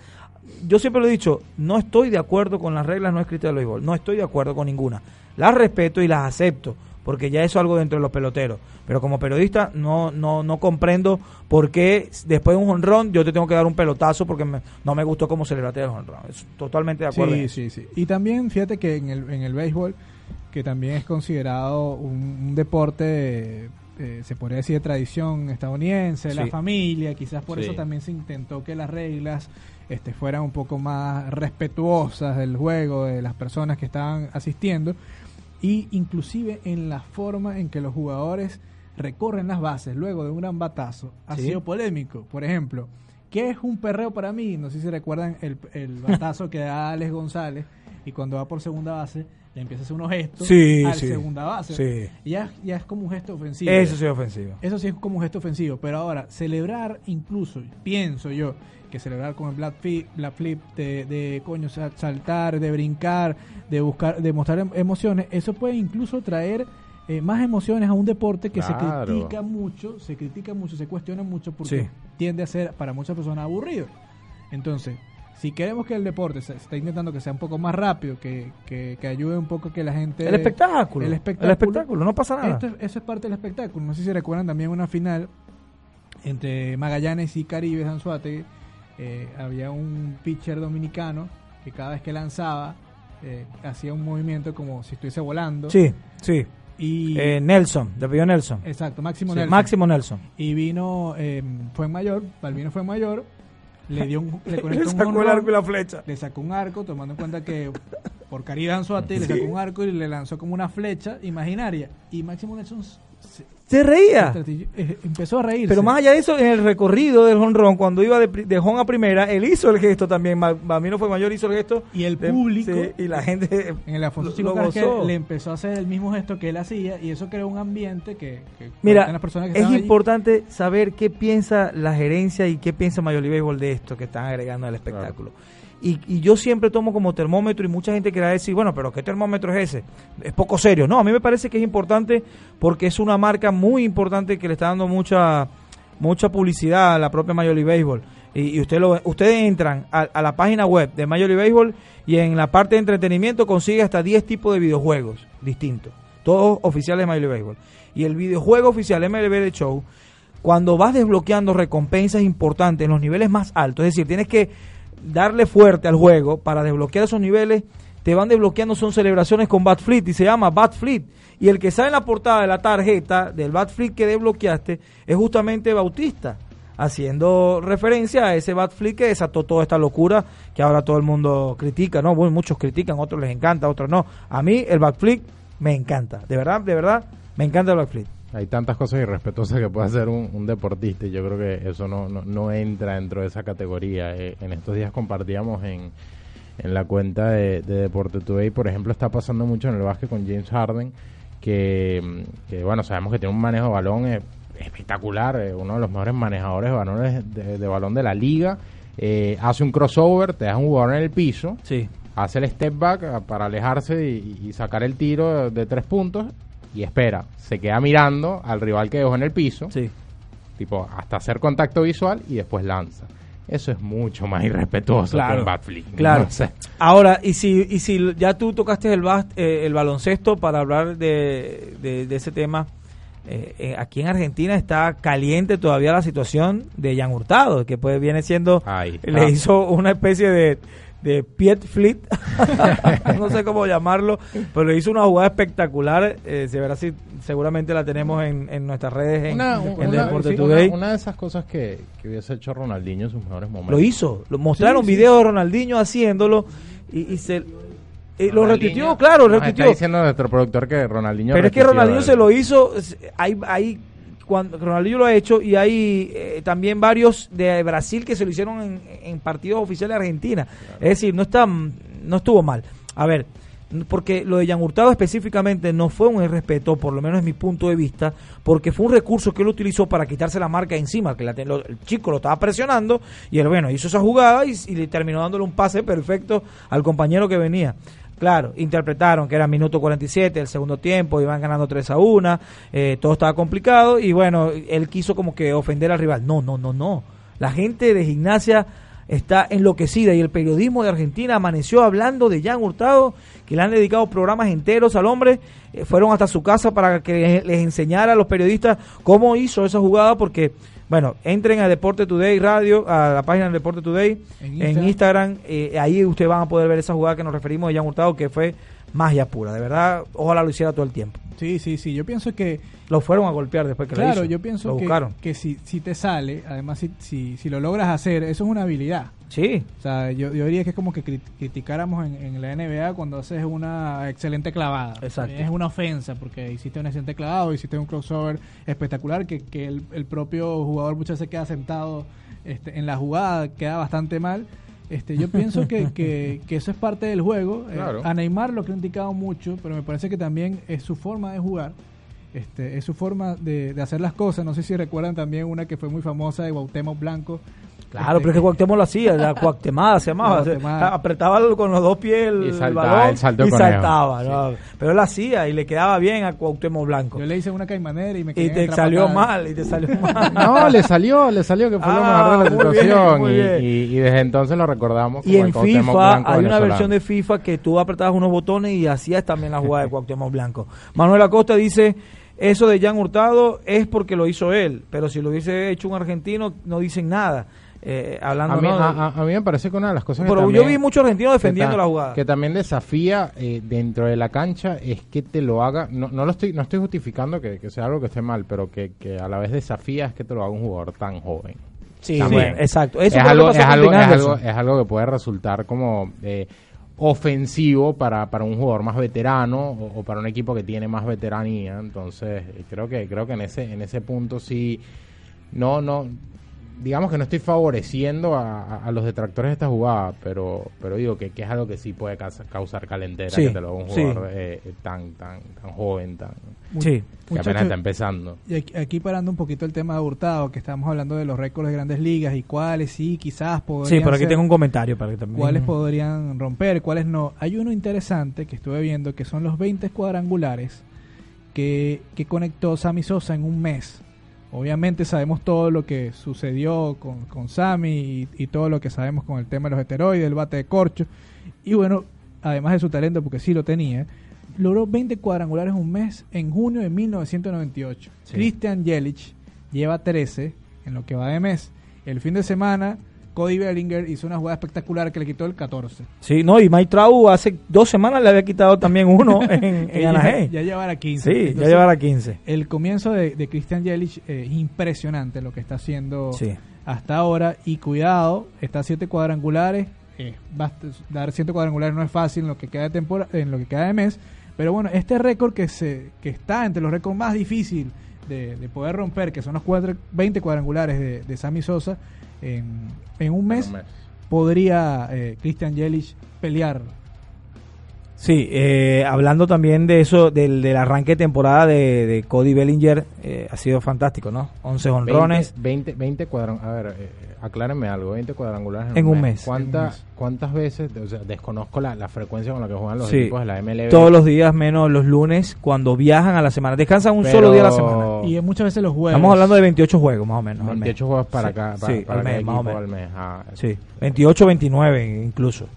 Yo siempre lo he dicho, no estoy de acuerdo con las reglas no escritas del béisbol, no estoy de acuerdo con ninguna. Las respeto y las acepto, porque ya eso es algo dentro de los peloteros. Pero como periodista no no no comprendo por qué después de un honrón yo te tengo que dar un pelotazo porque me- no me gustó cómo celebraste el honrón. Es totalmente de acuerdo. Sí, sí, sí. Y también fíjate que en el, en el béisbol, que también es considerado un, un deporte, eh, se podría decir, de tradición estadounidense, la Sí. familia, quizás por Sí. eso también se intentó que las reglas este, fueran un poco más respetuosas del juego, de las personas que estaban asistiendo, y inclusive en la forma en que los jugadores recorren las bases luego de un gran batazo, ha Sí. sido polémico. Por ejemplo, ¿qué es un perreo para mí? No sé si recuerdan el, el batazo que da Alex González y cuando va por segunda base le empieza a hacer unos gestos Sí, al sí. segunda base. Sí. Ya, ya es como un gesto ofensivo. Eso sí es ofensivo. Eso sí es como un gesto ofensivo, pero ahora celebrar incluso, pienso yo, que celebrar con el black flip, black flip de, de coño sa- saltar, de brincar, de buscar, de mostrar em- emociones, eso puede incluso traer eh, más emociones a un deporte que Claro. se critica mucho, se critica mucho, se cuestiona mucho porque Sí. tiende a ser para muchas personas aburrido. Entonces, si queremos que el deporte se, está intentando que sea un poco más rápido, que, que, que ayude un poco a que la gente El espectáculo. el El espectáculo. espectáculo, no pasa nada. esto eso es parte del espectáculo. No sé si recuerdan también una final entre Magallanes y Caribe Anzuategui. Eh, había un pitcher dominicano que cada vez que lanzaba eh, hacía un movimiento como si estuviese volando. Sí, sí. Y, Eh, Nelson, de apellido Nelson. exacto, Máximo Sí, Nelson. Máximo Nelson. Y vino, eh, fue en mayor, Balvino fue en mayor, le dio un, le Le conectó un sacó el arco y la flecha. le sacó un arco, tomando en cuenta que por Caribe Anzuate le sacó un arco y le lanzó como una flecha imaginaria. Y Máximo Nelson se- Se reía. eh, empezó a reírse. Pero más allá de eso, en el recorrido del jonrón, cuando iba de, de home a primera, él hizo el gesto también. Bambino fue mayor, hizo el gesto. Y el de- público- sí, y la gente. en el Alfonso lo- Chico gozó. le empezó a hacer el mismo gesto que él hacía y eso creó un ambiente que, que Mira, cuentan las personas que es allí. importante saber qué piensa la gerencia y qué piensa League Baseball de esto que están agregando al espectáculo. Y, y yo siempre tomo como termómetro y mucha gente quiere decir, bueno, pero ¿qué termómetro es ese? Es poco serio. No, a mí me parece que es importante porque es una marca muy importante que le está dando mucha mucha publicidad a la propia Major Baseball. Y, y usted lo, ustedes entran a, la página web de Major Baseball y en la parte de entretenimiento consigue hasta 10 tipos de videojuegos distintos, todos oficiales de Major Baseball. Y el videojuego oficial MLB The Show, cuando vas desbloqueando recompensas importantes en los niveles más altos, es decir, tienes que darle fuerte al juego para desbloquear esos niveles, te van desbloqueando son celebraciones con Bat Fleet y se llama Bat Fleet. Y el que sale en la portada de la tarjeta del Bat Fleet que desbloqueaste es justamente Bautista, haciendo referencia a ese Bat Fleet que desató toda esta locura que ahora todo el mundo critica, ¿no? Bueno, muchos critican, otros les encanta, otros no. A mí el Bat Fleet me encanta, de verdad, de verdad, me encanta el Bat Fleet. Hay tantas cosas irrespetuosas que puede hacer un, un deportista y yo creo que eso no, no, no entra dentro de esa categoría. Eh, en estos días compartíamos en, en la cuenta de, de Deporte Today, por ejemplo, está pasando mucho en el básquet con James Harden, que, que, bueno, sabemos que tiene un manejo de balón eh, espectacular, eh, uno de los mejores manejadores de balones de, de balón de la liga. Eh, hace un crossover, te deja un jugador en el piso, Sí. hace el step back para alejarse y, y sacar el tiro de, de tres puntos y espera, se queda mirando al rival que dejó en el piso, Sí. tipo hasta hacer contacto visual y después lanza. Eso es mucho más irrespetuoso Claro, que un bat flick. Claro. No sé. Ahora, y si, y si ya tú tocaste el, bas- eh, el baloncesto para hablar de, de- de ese tema, eh, eh, aquí en Argentina está caliente todavía la situación de Jan Hurtado, que pues viene siendo, le hizo una especie de, de Piet Fleet, no sé cómo llamarlo, pero hizo una jugada espectacular, eh, se verá si seguramente la tenemos en, en nuestras redes en, Una, en una- Deporte sí, Today. una- una de esas cosas que, que hubiese hecho Ronaldinho en sus mejores momentos. Lo hizo, lo mostraron Sí, sí. videos de Ronaldinho haciéndolo y, y se eh, lo retuiteó, claro, retuiteó. Está diciendo nuestro productor que Ronaldinho Pero es que Ronaldinho el- se lo hizo, hay, hay cuando Ronaldinho lo ha hecho y hay eh, también varios de Brasil que se lo hicieron en, en partidos oficiales de Argentina. Es decir, no está, no estuvo mal. A ver, porque lo de Jan Hurtado específicamente no fue un irrespeto, por lo menos es mi punto de vista, porque fue un recurso que él utilizó para quitarse la marca encima, que la lo- el chico lo estaba presionando y él, bueno, hizo esa jugada y, y le terminó dándole un pase perfecto al compañero que venía. Claro, interpretaron que era minuto 47 el segundo tiempo, iban ganando 3 a 1, eh, todo estaba complicado y bueno, él quiso como que ofender al rival. No, no, no, no. La gente de gimnasia está enloquecida y el periodismo de Argentina amaneció hablando de Jan Hurtado, que le han dedicado programas enteros al hombre, eh, fueron hasta su casa para que les enseñara a los periodistas cómo hizo esa jugada porque... Bueno, entren a Deporte Today Radio, a la página de Deporte Today, En en Instagram, eh, ahí ustedes van a poder ver esa jugada que nos referimos de Jan Hurtado, que fue magia pura, de verdad, ojalá lo hiciera todo el tiempo. Sí, sí, sí. Yo pienso que Lo fueron a golpear después que lo Claro, yo pienso Lo que, buscaron. que si, si te sale, además si, si, si lo logras hacer, eso es una habilidad. Sí, O sea, yo, yo diría que es como que crit- criticáramos en, en la NBA cuando haces una excelente clavada. Exacto. Es una ofensa porque hiciste un excelente clavado, hiciste un crossover espectacular que, que el, el propio jugador muchas veces queda sentado este, en la jugada, queda bastante mal. Este, yo pienso que, que, que eso es parte del juego. Eh, a Neymar lo he criticado mucho, pero me parece que también es su forma de jugar. Este, es su forma de, de hacer las cosas. No sé si recuerdan también una que fue muy famosa de Cuauhtémoc Blanco. claro, Este, pero es que Cuauhtémoc lo hacía, la cuactemada se llamaba, apretaba con los dos pies el, Y el balón el y saltaba, ¿no? pero él lo hacía y le quedaba bien a Cuauhtémoc Blanco. Yo le hice una caimanera y me Y quedé te en salió mal, y te salió mal. No, le salió, le salió que fue lo Ah, mejor de la bien, situación y, y- y desde entonces lo recordamos como Y el en Cuauhtémoc FIFA Blanco hay una versión de FIFA que tú apretabas unos botones y hacías también la jugada de Cuauhtémoc Blanco. Manuel Acosta dice, eso de Jan Hurtado es porque lo hizo él, pero si lo hubiese hecho un argentino no dicen nada. eh, hablando A mí, ¿no? a- a- a mí me parece que una de las cosas que pero yo también- vi muchos argentinos defendiendo ta- la jugada. Que también desafía eh, dentro de la cancha es que te lo haga. No, no lo estoy no estoy justificando que, que sea algo que esté mal, pero que, que a la vez desafía es que te lo haga un jugador tan joven. sí, sí, exacto. Eso es, algo, es, algo, es algo que puede resultar como eh, ofensivo para, para un jugador más veterano o, para un equipo que tiene más veteranía. Entonces, eh, creo que creo que en ese en ese punto sí no no digamos que no estoy favoreciendo a, a- a los detractores de esta jugada, pero pero digo que, que es algo que sí puede causa- causar calentera Sí, que te lo haga un jugador eh, eh, tan tan tan joven, tan Sí. que apenas está empezando. Y aquí, aquí parando un poquito el tema de Hurtado, que estamos hablando de los récords de grandes ligas y cuáles sí, quizás podrían Sí, por aquí ser- tengo un comentario para que también. cuáles podrían romper, cuáles no. Hay uno interesante que estuve viendo que son los 20 cuadrangulares que, que conectó Sammy Sosa en un mes. Obviamente sabemos todo lo que sucedió con, con Sammy y, y todo lo que sabemos con el tema de los esteroides, el bate de corcho. Y bueno, además de su talento, porque sí lo tenía, logró 20 cuadrangulares en un mes en junio de 1998. Sí. Christian Yelich lleva 13 en lo que va de mes. El fin de semana, Cody Bellinger hizo una jugada espectacular que le quitó el 14. Sí, no, y Mike Trout hace dos semanas le había quitado también uno en, en ya, ya llevará 15. Sí, ya Entonces, llevará 15. El comienzo de, de Christian Yelich eh, es impresionante lo que está haciendo Sí. hasta ahora. Y cuidado, está a 7 cuadrangulares. eh, basta- dar 7 cuadrangulares no es fácil en lo que queda de temporada, en lo que queda de mes. Pero bueno, este récord que se que está entre los récords más difíciles de, de poder romper, que son los cuatro- 20 cuadrangulares de, de Sammy Sosa, en, en un mes, Un mes. podría eh, Christian Yelich pelear. Sí, eh, hablando también de eso, del, del arranque de temporada de, de Cody Bellinger, eh, ha sido fantástico, ¿no? 11 honrones. 20, 20 cuadrangulares. A ver, eh, aclárenme algo. 20 cuadrangulares En un mes. ¿Cuánta- En un mes. ¿Cuántas veces? O sea, desconozco la, la frecuencia con la que juegan los Sí. equipos de la MLB. Todos los días menos los lunes cuando viajan a la semana. Descansan un Pero- solo día a la semana. Y muchas veces los juegos. Estamos hablando de 28 juegos más o menos. al mes. 28 juegos para Sí, acá. Para, sí, para al mes, más o equipo menos. al mes. Ah, Sí, 28, 29 incluso.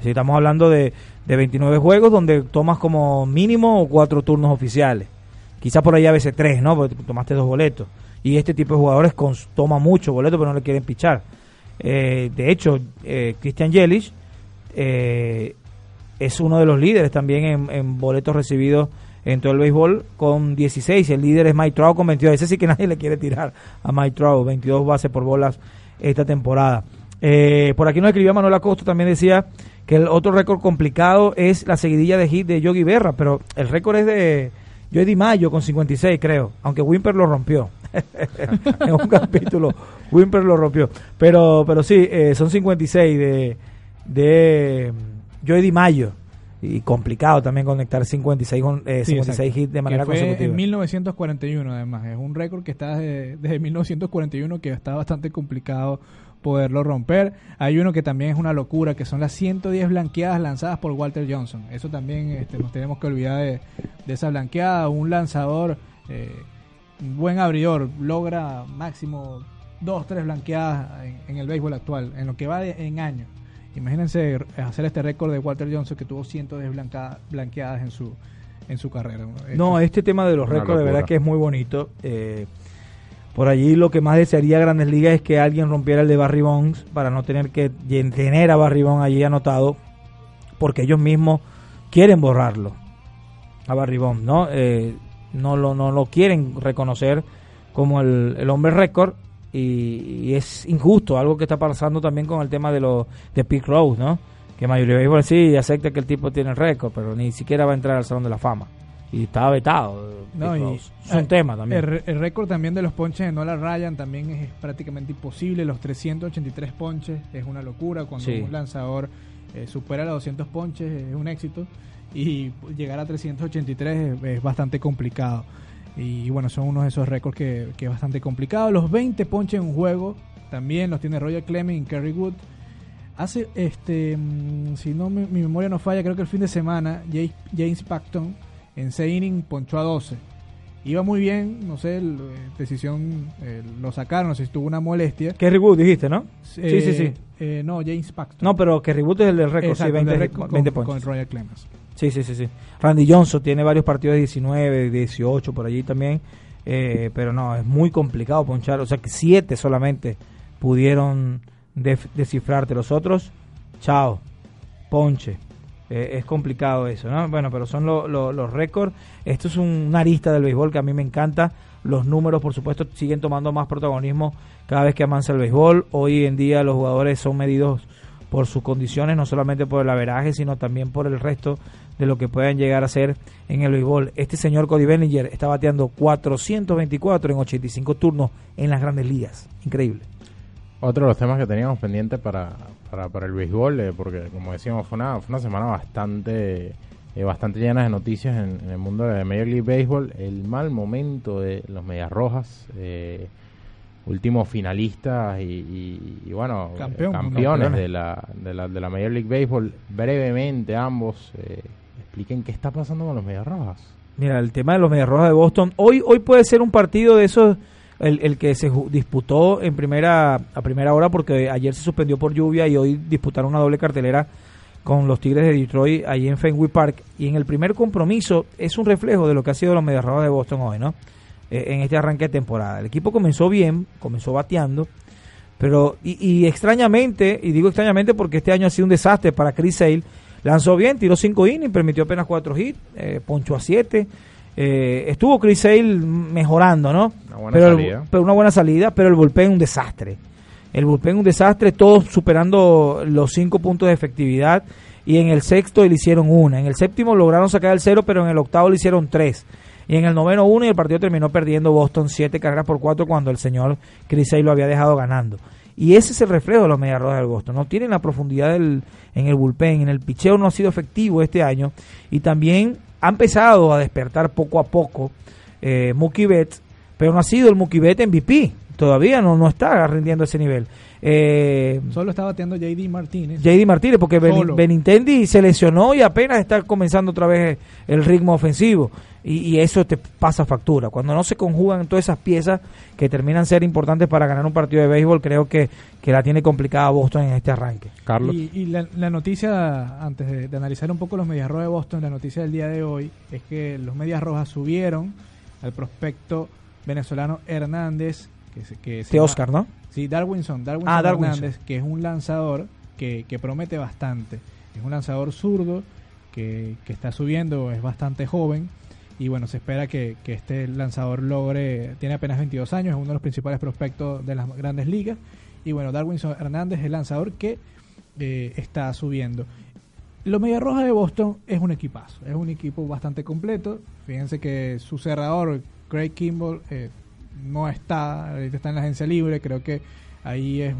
Sí, estamos hablando de, de 29 juegos donde tomas como mínimo cuatro turnos oficiales. Quizás por ahí a veces tres, ¿no? Porque tomaste dos boletos. Y este tipo de jugadores toma muchos boletos pero no le quieren pichar. Eh, de hecho, eh, Christian Yelich eh, es uno de los líderes también en, en boletos recibidos en todo el béisbol con 16. El líder es Mike Trout con 22. Ese sí que nadie le quiere tirar a Mike Trout. 22 bases por bolas esta temporada. Eh, por aquí nos escribió Manuel Acosta, también decía que el otro récord complicado es la seguidilla de hit de Yogi Berra, pero el récord es de Joey Mayo con 56, creo, aunque Wimper lo rompió. en un capítulo, Wimper lo rompió. Pero, pero sí, eh, son 56 de, de Joey DiMaggio. Y complicado también conectar 56, con, eh, Sí, 56 exacto. hits de Que manera fue consecutiva. En 1941, además. Es un récord que está desde, desde 1941 que está bastante complicado poderlo romper. Hay uno que también es una locura, que son las 110 blanqueadas lanzadas por Walter Johnson. Eso también este, nos tenemos que olvidar de, de esa blanqueada. Un lanzador, eh, un buen abridor, logra máximo dos, tres blanqueadas en, en el béisbol actual, en lo que va de- en años. Imagínense hacer este récord de Walter Johnson que tuvo 110 blanca- blanqueadas en su en su carrera. No, este tema de los récords de verdad que es muy bonito. Eh, por allí lo que más desearía Grandes Ligas es que alguien rompiera el de Barry Bonds para no tener que tener a Barry Bonds allí anotado, porque ellos mismos quieren borrarlo a Barry Bonds, ¿no? Eh, no, lo, no lo quieren reconocer como el, el hombre récord y, y es injusto, algo que está pasando también con el tema de los de Pete Rose, ¿no? Que mayoría de béisbol sí acepta que el tipo tiene el récord, pero ni siquiera va a entrar al Salón de la Fama. Y estaba vetado. No, y- es un eh, tema también. El, el récord también de los ponches de Nola Ryan también es prácticamente imposible. Los 383 ponches es una locura. Cuando Sí. un lanzador eh, supera los 200 ponches es un éxito. Y llegar a 383 es, es bastante complicado. Y bueno, son unos de esos récords que, que es bastante complicado. Los 20 ponches en un juego también los tiene Roger Clemens y Kerry Wood. Hace, este, mm, si no me- mi memoria no falla, creo que el fin de semana James Paxton en 6 innings ponchó a 12. Iba muy bien, no sé, el, eh, decisión, eh, lo sacaron, no sé si tuvo una molestia. Kerry Wood dijiste, ¿no? sí, sí, sí. eh, no, James Paxton. No, pero Kerry Wood es el del récord, sí, Exacto, 20, de récord 20 con, ponches. con Royal Clemens. Sí, sí, sí, sí. Randy Johnson tiene varios partidos de 19, 18 por allí también. eh, pero no, es muy complicado ponchar. O sea que 7 solamente pudieron descifrarte. Los otros, chao, ponche. Eh, es complicado eso, ¿no? Bueno, pero son los récords. Esto es un, una arista del béisbol que a mí me encanta. Los números, por supuesto, siguen tomando más protagonismo cada vez que avanza el béisbol. Hoy en día los jugadores son medidos por sus condiciones, no solamente por el averaje, sino también por el resto de lo que puedan llegar a ser en el béisbol. Este señor Cody Bellinger está bateando 424 en 85 turnos en las grandes ligas. Increíble. Otro de los temas que teníamos pendientes para, para, el béisbol, eh, porque como decíamos, fue una, fue una semana bastante eh, bastante llena de noticias en, el mundo de Major League Baseball. El mal momento de los Medias Rojas, eh, últimos finalistas y, bueno, campeones de, la, de, la, de la Major League Baseball. Brevemente, ambos expliquen qué está pasando con los Medias Rojas. Mira, el tema de los Medias Rojas de Boston, hoy, hoy puede ser un partido de esos el, el que se disputó en primera a primera hora porque ayer se suspendió por lluvia y hoy disputaron una doble cartelera con los Tigres de Detroit ahí en Fenway Park y en el primer compromiso es un reflejo de lo que ha sido los Medias de Boston hoy, ¿no? Eh, en este arranque de temporada. El equipo comenzó bien, comenzó bateando, pero y, extrañamente, y digo extrañamente porque este año ha sido un desastre para Chris Sale, lanzó bien, tiró 5 innings, permitió apenas 4 hits, eh, poncho a 7, eh, estuvo Chris Sale mejorando, ¿no? Una buena pero, salida. pero una buena salida, pero el bullpen un desastre. El bullpen un desastre, todos superando los cinco puntos de efectividad. Y en el sexto le hicieron una. En el séptimo lograron sacar el cero, pero en el octavo le hicieron tres. Y en el noveno uno y el partido terminó perdiendo Boston siete carreras por cuatro cuando el señor Chris Sale lo había dejado ganando. Y ese es el reflejo de los Medias Rojas del Boston. No tienen la profundidad del, en el bullpen, en el picheo no ha sido efectivo este año. Y también ha empezado a despertar poco a poco eh, Mookie pero no ha sido el Mookie Betts MVP. Todavía no, no está rindiendo ese nivel. Eh, Solo está bateando JD Martínez. JD Martínez, porque Benintendi se lesionó y apenas está comenzando otra vez el ritmo ofensivo. Y, eso te pasa factura. Cuando no se conjugan todas esas piezas que terminan ser importantes para ganar un partido de béisbol, creo que, que la tiene complicada Boston en este arranque. Carlos. Y, la, noticia, antes de, analizar un poco los Medias Rojas de Boston, la noticia del día de hoy es que los Medias Rojas subieron al prospecto venezolano Hernández. Que, que Oscar, ¿no? Sí, Darwinson, Darwinson, ah, Hernández, que es un lanzador que, que promete bastante. Es un lanzador zurdo que, que está subiendo, es bastante joven y bueno, se espera que, este lanzador logre, tiene apenas 22 años, es uno de los principales prospectos de las grandes ligas. Y bueno, Darwinson Hernández es el lanzador que eh, está subiendo. Los Media Roja de Boston es un equipazo, es un equipo bastante completo. Fíjense que su cerrador, Craig Kimball, eh, no está, está en la agencia libre, creo que ahí es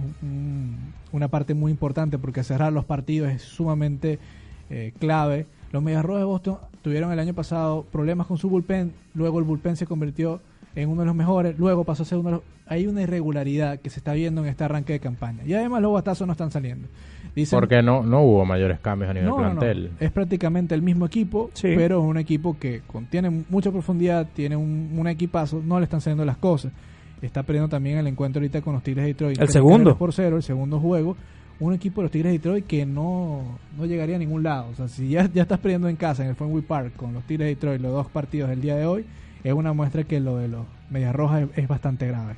una parte muy importante porque cerrar los partidos es sumamente eh, clave. Los Medias Rojas de Boston tuvieron el año pasado problemas con su bullpen, luego el bullpen se convirtió en uno de los mejores, luego pasó a ser uno de los... Hay una irregularidad que se está viendo en este arranque de campaña. Y además los batazos no están saliendo. Porque no, no hubo mayores cambios a nivel plantel. Es prácticamente el mismo equipo, pero es un equipo que contiene mucha profundidad, tiene un, un equipazo, no le están saliendo las cosas. Está perdiendo también el encuentro ahorita con los Tigres de Detroit. El segundo. Por cero, el segundo juego un equipo de los Tigres de Detroit que no, no llegaría a ningún lado. O sea, si ya, ya estás perdiendo en casa en el Fenway Park con los Tigres de Detroit los dos partidos del día de hoy, es una muestra que lo de los Medias Rojas es, bastante grave.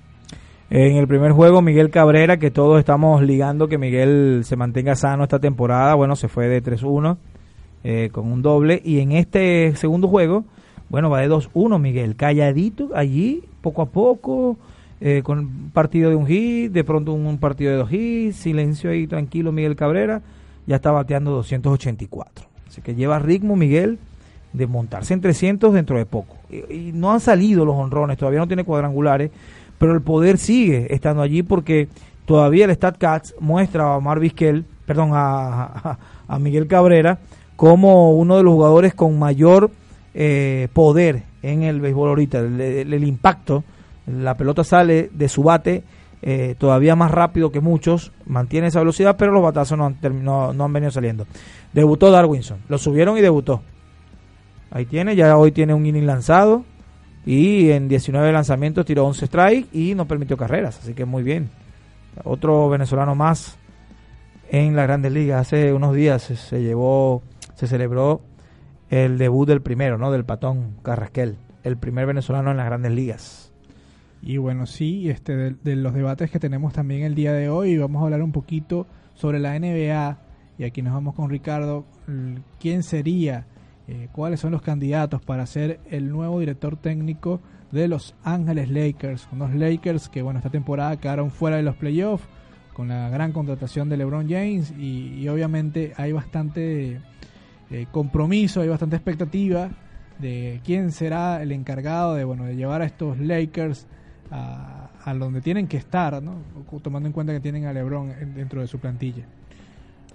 En el primer juego, Miguel Cabrera, que todos estamos ligando que Miguel se mantenga sano esta temporada, bueno, se fue de 3-1 eh, con un doble. Y en este segundo juego, bueno, va de 2-1 Miguel, calladito allí, poco a poco, eh, con un partido de un hit, de pronto un, partido de dos hits, silencio ahí tranquilo Miguel Cabrera, ya está bateando 284. Así que lleva ritmo Miguel de montarse en 300 dentro de poco. Y, no han salido los honrones, todavía no tiene cuadrangulares, pero el poder sigue estando allí porque todavía el StatCats muestra a Omar perdón, a, a, Miguel Cabrera como uno de los jugadores con mayor eh, poder en el béisbol ahorita, el impacto la pelota sale de su bate eh, todavía más rápido que muchos, mantiene esa velocidad, pero los batazos no han, no, han venido saliendo. Debutó Darwinson, lo subieron y debutó. Ahí tiene, ya hoy tiene un inning lanzado y en 19 lanzamientos tiró 11 strikes y no permitió carreras, así que muy bien. Otro venezolano más en la Grandes Ligas. Hace unos días se, se llevó, se celebró el debut del primero, ¿no? Del patón Carrasquel, el primer venezolano en las Grandes Ligas. Y bueno, sí, este, de, de, los debates que tenemos también el día de hoy, vamos a hablar un poquito sobre la NBA. Y aquí nos vamos con Ricardo. ¿Quién sería? Eh, ¿Cuáles son los candidatos para ser el nuevo director técnico de Los Ángeles Lakers? Unos Lakers que, bueno, esta temporada quedaron fuera de los playoffs con la gran contratación de LeBron James y, obviamente hay bastante eh, compromiso, hay bastante expectativa de quién será el encargado de, bueno, de llevar a estos Lakers a, a donde tienen que estar, ¿no? tomando en cuenta que tienen a LeBron dentro de su plantilla.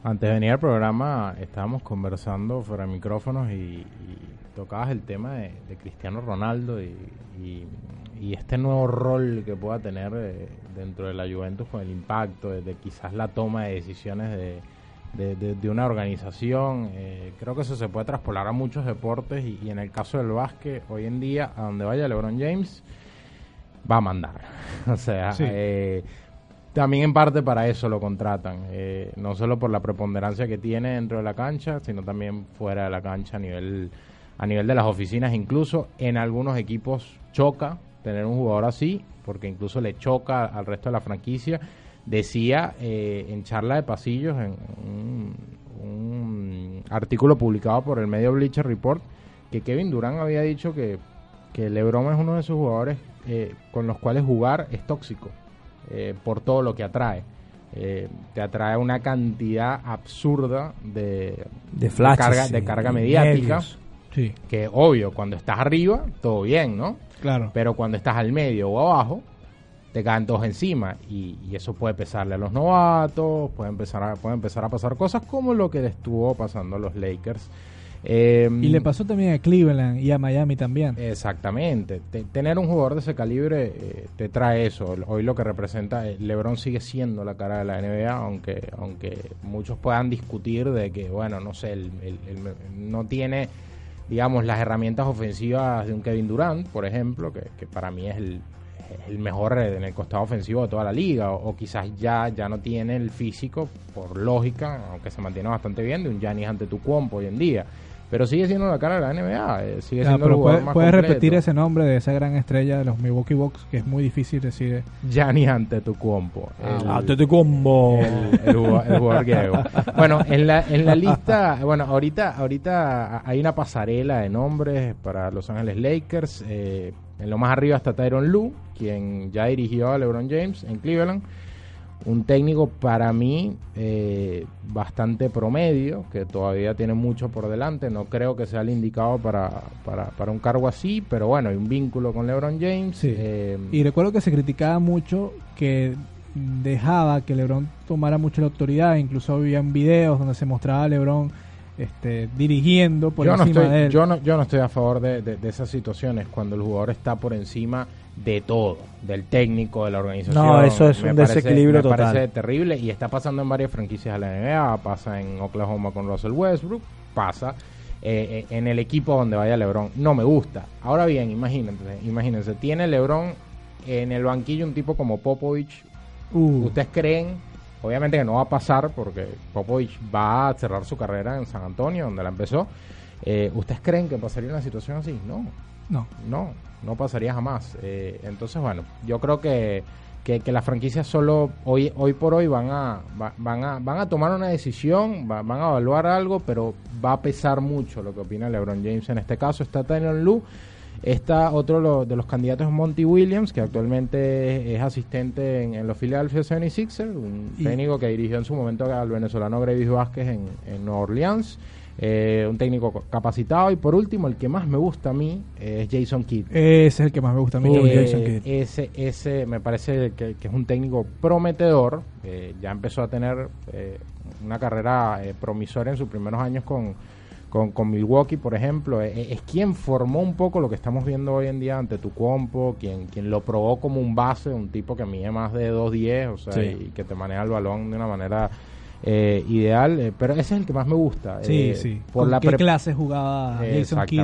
Antes de venir al programa estábamos conversando fuera de micrófonos y, y tocabas el tema de, de Cristiano Ronaldo y, y, y, este nuevo rol que pueda tener eh, dentro de la Juventus con el impacto de, de quizás la toma de decisiones de, de, de, una organización. Eh, creo que eso se puede traspolar a muchos deportes y, y, en el caso del básquet, hoy en día, a donde vaya LeBron James, va a mandar. o sea, sí. eh, también en parte para eso lo contratan, eh, no solo por la preponderancia que tiene dentro de la cancha, sino también fuera de la cancha a nivel a nivel de las oficinas, incluso en algunos equipos choca tener un jugador así, porque incluso le choca al resto de la franquicia. Decía eh, en charla de pasillos, en un, artículo publicado por el medio Bleacher Report, que Kevin Durant había dicho que, que LeBron es uno de esos jugadores eh, con los cuales jugar es tóxico eh, por todo lo que atrae. Eh, te atrae una cantidad absurda de, de, flashes, de carga, de carga mediática. Sí. Que obvio, cuando estás arriba, todo bien, ¿no? Claro. Pero cuando estás al medio o abajo, te caen todos encima. Y, y eso puede pesarle a los novatos, puede empezar, a, puede empezar a pasar cosas como lo que le estuvo pasando a los Lakers. Eh, y le pasó también a Cleveland y a Miami también. Exactamente. Te, tener un jugador de ese calibre eh, te trae eso. Hoy lo que representa, eh, LeBron sigue siendo la cara de la NBA, aunque aunque muchos puedan discutir de que, bueno, no sé, el, el, el, no tiene, digamos, las herramientas ofensivas de un Kevin Durant, por ejemplo, que, que para mí es el, el mejor en el costado ofensivo de toda la liga, o, o, quizás ya, ya no tiene el físico, por lógica, aunque se mantiene bastante bien, de un Giannis ante tu compo hoy en día pero sigue siendo la cara de la NBA, eh, sigue siendo el jugador puede, más puedes completo. repetir ese nombre de esa gran estrella de los Milwaukee Bucks que es muy difícil decir. Gianni Antetokounmpo. Ah, Antetokounmpo. El, el, el jugador griego. bueno, en la, en la lista, bueno, ahorita, ahorita hay una pasarela de nombres para Los Ángeles Lakers. Eh, en lo más arriba está Tyron Lue, quien ya dirigió a LeBron James en Cleveland un técnico para mí eh, bastante promedio, que todavía tiene mucho por delante. No creo que sea el indicado para, para, para un cargo así, pero bueno, hay un vínculo con LeBron James. Sí. Eh, y recuerdo que se criticaba mucho que dejaba que LeBron tomara mucho la autoridad, incluso habían videos donde se mostraba a LeBron este, dirigiendo por yo encima no estoy, de él. Yo no, yo no estoy a favor de, de, de esas situaciones cuando el jugador está por encima de todo, del técnico, de la organización. No, eso es me un parece, desequilibrio me total. parece terrible y está pasando en varias franquicias de la NBA, pasa en Oklahoma con Russell Westbrook, pasa eh, en el equipo donde vaya LeBron. No me gusta. Ahora bien, imagínense, imagínense, tiene LeBron en el banquillo un tipo como Popovich. Uh. ¿Ustedes creen? Obviamente que no va a pasar porque Popovich va a cerrar su carrera en San Antonio, donde la empezó. Eh, ¿Ustedes creen que pasaría una situación así? No. No. No, no pasaría jamás. Eh, entonces, bueno, yo creo que, que, que las franquicias solo hoy hoy por hoy van a va, van a van a tomar una decisión, va, van a evaluar algo, pero va a pesar mucho lo que opina LeBron James en este caso. Está Tyron Lue, está otro de los candidatos Monty Williams, que actualmente es asistente en, en los Philadelphia 76ers, un y, técnico que dirigió en su momento al venezolano Gravis Vázquez en, en Nueva Orleans. Eh, un técnico capacitado. Y por último el que más me gusta a mí es Jason Kidd. Ese es el que más me gusta a mí eh, Jason Kidd. ese ese me parece que, que es un técnico prometedor eh, ya empezó a tener eh, una carrera eh, promisoria en sus primeros años con, con, con Milwaukee por ejemplo. Es, es, quien formó un poco lo que estamos viendo hoy en día ante tu compo quien quien lo probó como un base un tipo que mide más de 2.10 o sea sí. y que te maneja el balón de una manera eh, ideal, eh, pero ese es el que más me gusta. Sí, eh, sí. Por la qué clase jugaba Jason Kidd?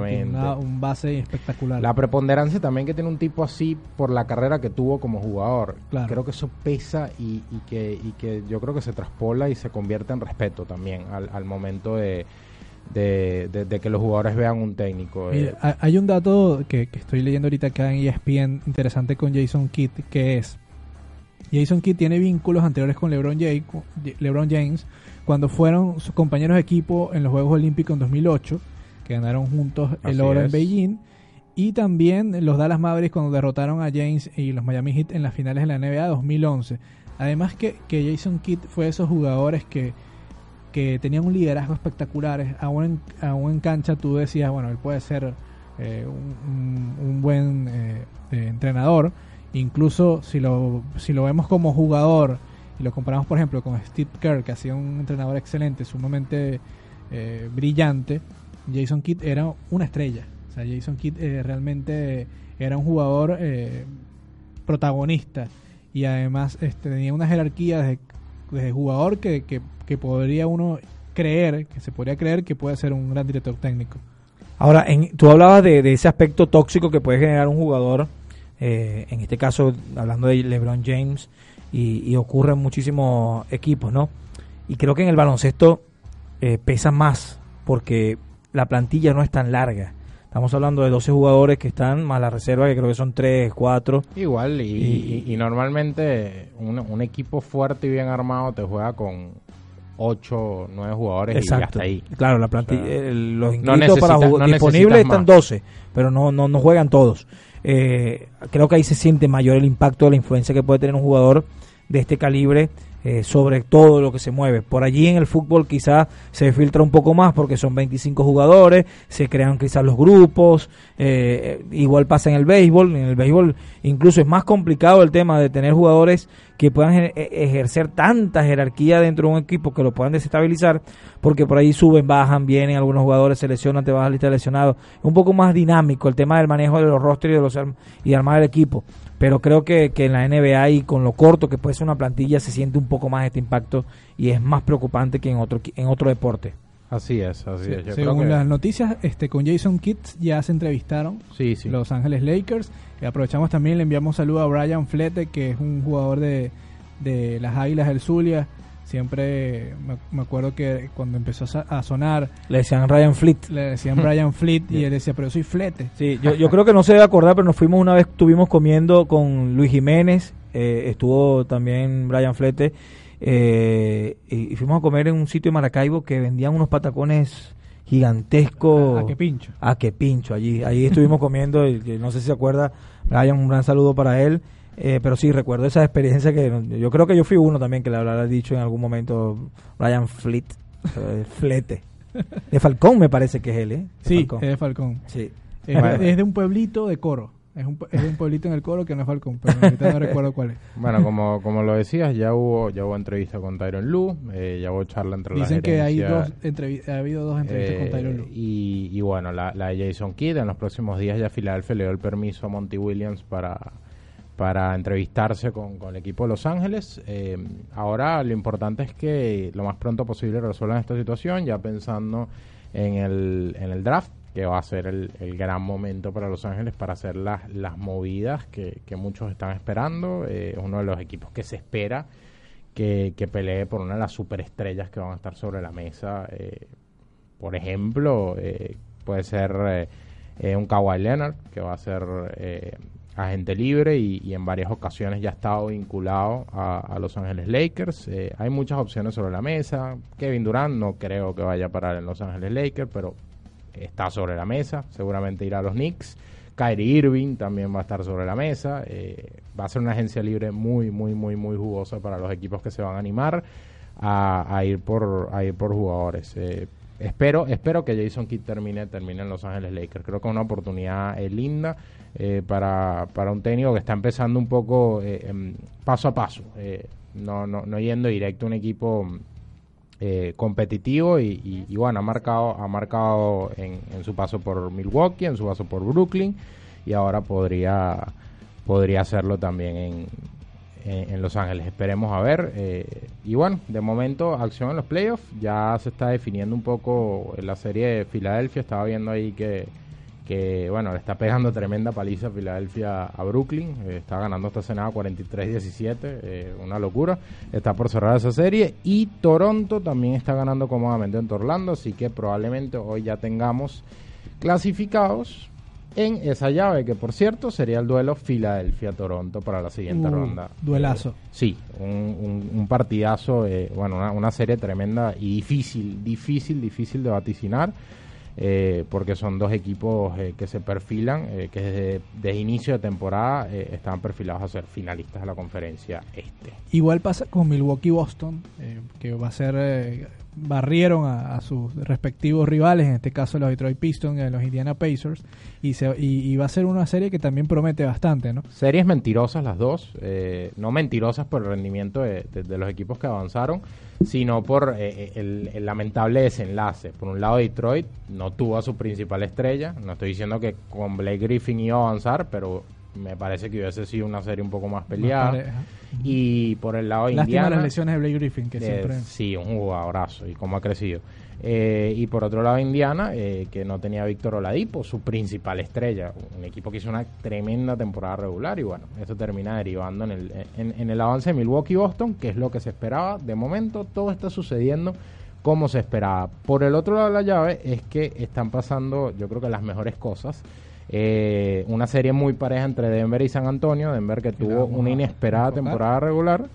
Un base espectacular. La preponderancia también que tiene un tipo así por la carrera que tuvo como jugador. Claro. Creo que eso pesa y, y, que, y que yo creo que se traspola y se convierte en respeto también al, al momento de, de, de- de que los jugadores vean un técnico. Mira, hay un dato que, que estoy leyendo ahorita acá en ESPN interesante con Jason Kidd, que es Jason Kidd tiene vínculos anteriores con LeBron, James, LeBron James cuando fueron sus compañeros de equipo en los Juegos Olímpicos en 2008, que ganaron juntos el Así oro en. Beijing, y también los Dallas Mavericks cuando derrotaron a James y los Miami Heat en las finales de la NBA 2011. Además que, que Jason Kidd fue de esos jugadores que, que tenían un liderazgo espectacular. Aún en, aún en cancha tú decías, bueno, él puede ser eh, un, un- un buen eh, eh, entrenador. Incluso si lo, si lo vemos como jugador y lo comparamos, por ejemplo, con Steve Kerr, que ha sido un entrenador excelente, sumamente eh, brillante, Jason Kidd era una estrella. O sea, Jason Kidd eh, realmente era un jugador eh, protagonista y además este, tenía una jerarquía desde, jugador que, que, que podría uno creer, que se podría creer que puede ser un gran director técnico. Ahora, en, tú hablabas de ese aspecto tóxico que puede generar un jugador, eh, en este caso hablando de LeBron James, y, y ocurre en muchísimos equipos, ¿no? Y creo que en el baloncesto eh, pesa más, porque la plantilla no es tan larga. Estamos hablando de 12 jugadores que están, más la reserva, que creo que son 3, 4. Igual, y, Y- y- y normalmente un, un equipo fuerte y bien armado te juega con 8, 9 jugadores y hasta ahí. Claro, la plantilla, O sea, eh, los no inscritos para no disponibles están más. 12, pero no, no, no juegan todos. Eh, creo que ahí se siente mayor el impacto de la influencia que puede tener un jugador de este calibre eh, sobre todo lo que se mueve. Por allí en el fútbol quizás se filtra un poco más porque son 25 jugadores, se crean quizás los grupos, eh, igual pasa en el béisbol, en el béisbol incluso es más complicado el tema de tener jugadores que puedan e- ejercer tanta jerarquía dentro de un equipo que lo puedan desestabilizar, porque por ahí suben, bajan, vienen algunos jugadores, se lesionan, te vas a la lista lesionados. Es un poco más dinámico el tema del manejo de los rosters y de los y armar el equipo. Pero creo que, que en la NBA y con lo corto que puede ser una plantilla se siente un poco más este impacto y es más preocupante que en otro en otro deporte. Así es, así es. Yo creo según que- las noticias, este con Jason Kidd ya se entrevistaron sí, sí. Los Ángeles Lakers. Y aprovechamos también, le enviamos saludo a Brian Flete, que es un jugador de, de las Águilas del Zulia. Siempre me, me acuerdo que cuando empezó a a sonar, Le decían Ryan Fleet. le decían Brian Fleet y él decía, pero yo soy Flete. Sí, yo, yo creo que no se debe acordar, pero nos fuimos una vez, estuvimos comiendo con Luis Jiménez, eh, estuvo también Brian Flete, eh, y, y fuimos a comer en un sitio de Maracaibo que vendían unos patacones gigantescos. ¿A qué pincho? A qué pincho, allí, allí estuvimos comiendo, y, que no sé si se acuerda, Brian, un gran saludo para él. Eh, pero sí, recuerdo esa experiencia que yo creo que yo fui uno también que le habrá dicho en algún momento Brian Fleet, eh, Flete. De Falcón me parece que es él, ¿eh? De Sí, Falcón. es de Falcón. Sí. Es, Bueno. es de un pueblito de Coro. Es, un, es de un pueblito en el Coro que no es Falcón, pero ahorita no recuerdo cuál es. Bueno, como, como lo decías, ya hubo ya hubo entrevista con Tyron Lu, eh, ya hubo charla entre la Dicen que hay dos ha habido dos entrevistas eh, con Tyron Lue. Y, y bueno, la, la de Jason Kidd, en los próximos días ya Filadelfia le dio el permiso a Monty Williams para, para entrevistarse con, con el equipo de Los Ángeles. Eh, ahora lo importante es que lo más pronto posible resuelvan esta situación, ya pensando en el, en el draft, que va a ser el, gran momento para Los Ángeles para hacer las, las movidas que, que muchos están esperando. Eh, uno de los equipos que se espera que, que pelee por una de las superestrellas que van a estar sobre la mesa. eh, por ejemplo, puede ser un Kawhi Leonard, que va a ser agente libre y, en varias ocasiones ya ha estado vinculado a, Los Ángeles Lakers. Eh, hay muchas opciones sobre la mesa. Kevin Durant no creo que vaya a parar en Los Ángeles Lakers, pero está sobre la mesa. Seguramente irá a los Knicks. Kyrie Irving también va a estar sobre la mesa. Eh, va a ser una agencia libre muy, muy, muy, muy jugosa para los equipos que se van a animar a, a ir por a ir por jugadores. Eh, espero espero que Jason Kidd termine termine en Los Ángeles Lakers. Creo que es una oportunidad eh, linda eh, para, para un técnico que está empezando un poco eh, em, paso a paso. eh, no, no, no yendo directo a un equipo eh, competitivo y, y- bueno, ha marcado, ha marcado en, en su paso por Milwaukee, en su paso por Brooklyn y ahora podría, podría hacerlo también en, en, en Los Ángeles. Esperemos a ver. eh, y bueno, de momento acción en los playoffs. Ya se está definiendo un poco la serie de Filadelfia. Estaba viendo ahí que, que bueno, le está pegando tremenda paliza a Filadelfia a Brooklyn, eh, está ganando esta cenada 43-17, eh, una locura, está por cerrar esa serie y Toronto también está ganando cómodamente en Orlando, así que probablemente hoy ya tengamos clasificados en esa llave, que por cierto sería el duelo Filadelfia-Toronto para la siguiente Uh, ronda. duelazo. Sí, un, un- un partidazo, eh, bueno, una, una serie tremenda y difícil, difícil, difícil de vaticinar, eh, porque son dos equipos eh, que se perfilan, eh, que desde, desde inicio de temporada eh, estaban perfilados a ser finalistas de la conferencia este. Igual pasa con Milwaukee-Boston, que va a ser. Eh, barrieron a, sus respectivos rivales, en este caso los Detroit Pistons y los Indiana Pacers, y, se, y, y va a ser una serie que también promete bastante, ¿no? Series mentirosas las dos, eh, no mentirosas por el rendimiento de, los equipos que avanzaron, sino por eh, el, el lamentable desenlace. Por un lado, Detroit no tuvo a su principal estrella, no estoy diciendo que con Blake Griffin iba a avanzar, pero me parece que hubiese sido una serie un poco más peleada. Más. Y por el lado de Lástima Indiana... las lesiones de Blake Griffin, que Eh, siempre... Sí, un jugadorazo y cómo ha crecido. Eh, y por otro lado, Indiana, eh, que no tenía a Víctor Oladipo, su principal estrella. Un equipo que hizo una tremenda temporada regular y bueno, eso termina derivando en el, en, en el avance de Milwaukee-Boston, que es lo que se esperaba. De momento, todo está sucediendo como se esperaba. Por el otro lado de la llave es que están pasando, yo creo que las mejores cosas. Eh, una serie muy pareja entre Denver y San Antonio. Denver que tuvo una inesperada temporada regular.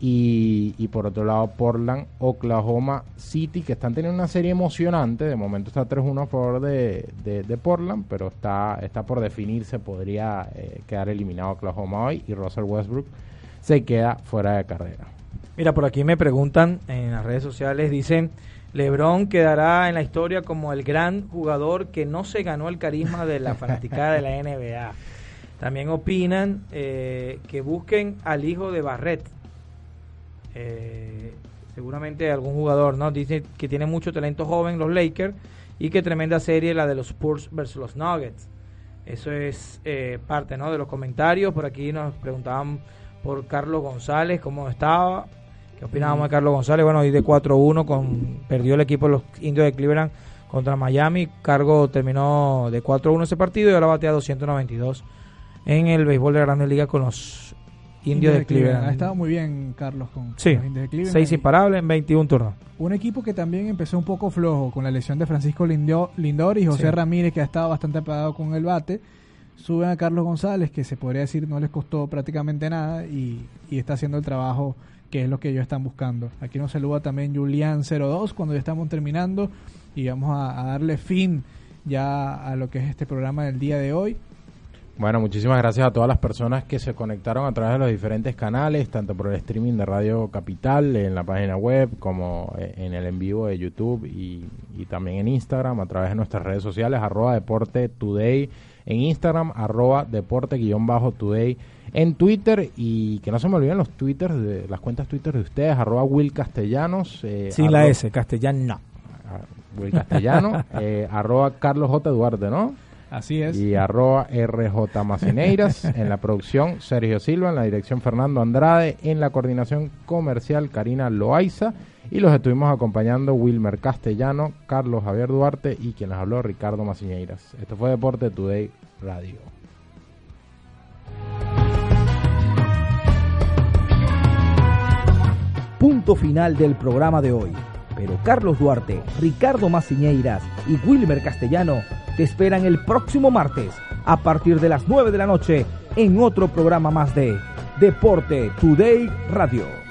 Y, y por otro lado, Portland, Oklahoma City, que están teniendo una serie emocionante. De momento está 3-1 a favor de, de- de Portland, pero está, está por definirse. Podría eh, quedar eliminado Oklahoma hoy y Russell Westbrook se queda fuera de carrera. Mira, por aquí me preguntan en las redes sociales, dicen, Lebron quedará en la historia como el gran jugador que no se ganó el carisma de la fanaticada de la NBA. También opinan eh, que busquen al hijo de Barrett. Eh, seguramente algún jugador, ¿no? Dice que tiene mucho talento joven los Lakers y que tremenda serie la de los Spurs versus los Nuggets. Eso es eh, parte, ¿no? De los comentarios. Por aquí nos preguntaban por Carlos González, cómo estaba. ¿Qué opinábamos de Carlos González? Bueno, hoy de 4-1 con perdió el equipo de los indios de Cleveland contra Miami. Cargo terminó de 4-1 ese partido y ahora batea 292 en el béisbol de la Grande Liga con los indios de Cleveland. Ha estado muy bien Carlos con, Sí, los indios de Cleveland. 6 Y- imparables en 21 turnos. Un equipo que también empezó un poco flojo con la lesión de Francisco Lindor y José Sí. Ramírez, que ha estado bastante apagado con el bate. Suben a Carlos González, que se podría decir no les costó prácticamente nada y, y está haciendo el trabajo que es lo que ellos están buscando. Aquí nos saluda también Julián02 cuando ya estamos terminando y vamos a, darle fin ya a lo que es este programa del día de hoy. Bueno, muchísimas gracias a todas las personas que se conectaron a través de los diferentes canales, tanto por el streaming de Radio Capital, en la página web, como eh, en el en vivo de YouTube y, y también en Instagram, a través de nuestras redes sociales, arroba Deporte Today en Instagram, arroba Deporte-Today en Twitter y que no se me olviden los twitters, de, las cuentas Twitter de ustedes, arroba Will Castellanos. eh, Sin la S, castellano. ah, Will Castellano, eh, arroba Carlos J. Duarte, ¿no? Así es. y arroba RJ Macineiras en la producción Sergio Silva, en la dirección Fernando Andrade, en la coordinación comercial Karina Loaiza y los estuvimos acompañando Wilmer Castellano, Carlos Javier Duarte y quien les habló Ricardo Macineiras. Esto fue Deporte Today Radio. Punto final del programa de hoy. Pero Carlos Duarte, Ricardo Maciñeiras y Wilmer Castellano te esperan el próximo martes a partir de las 9 de la noche en otro programa más de Deporte Today Radio.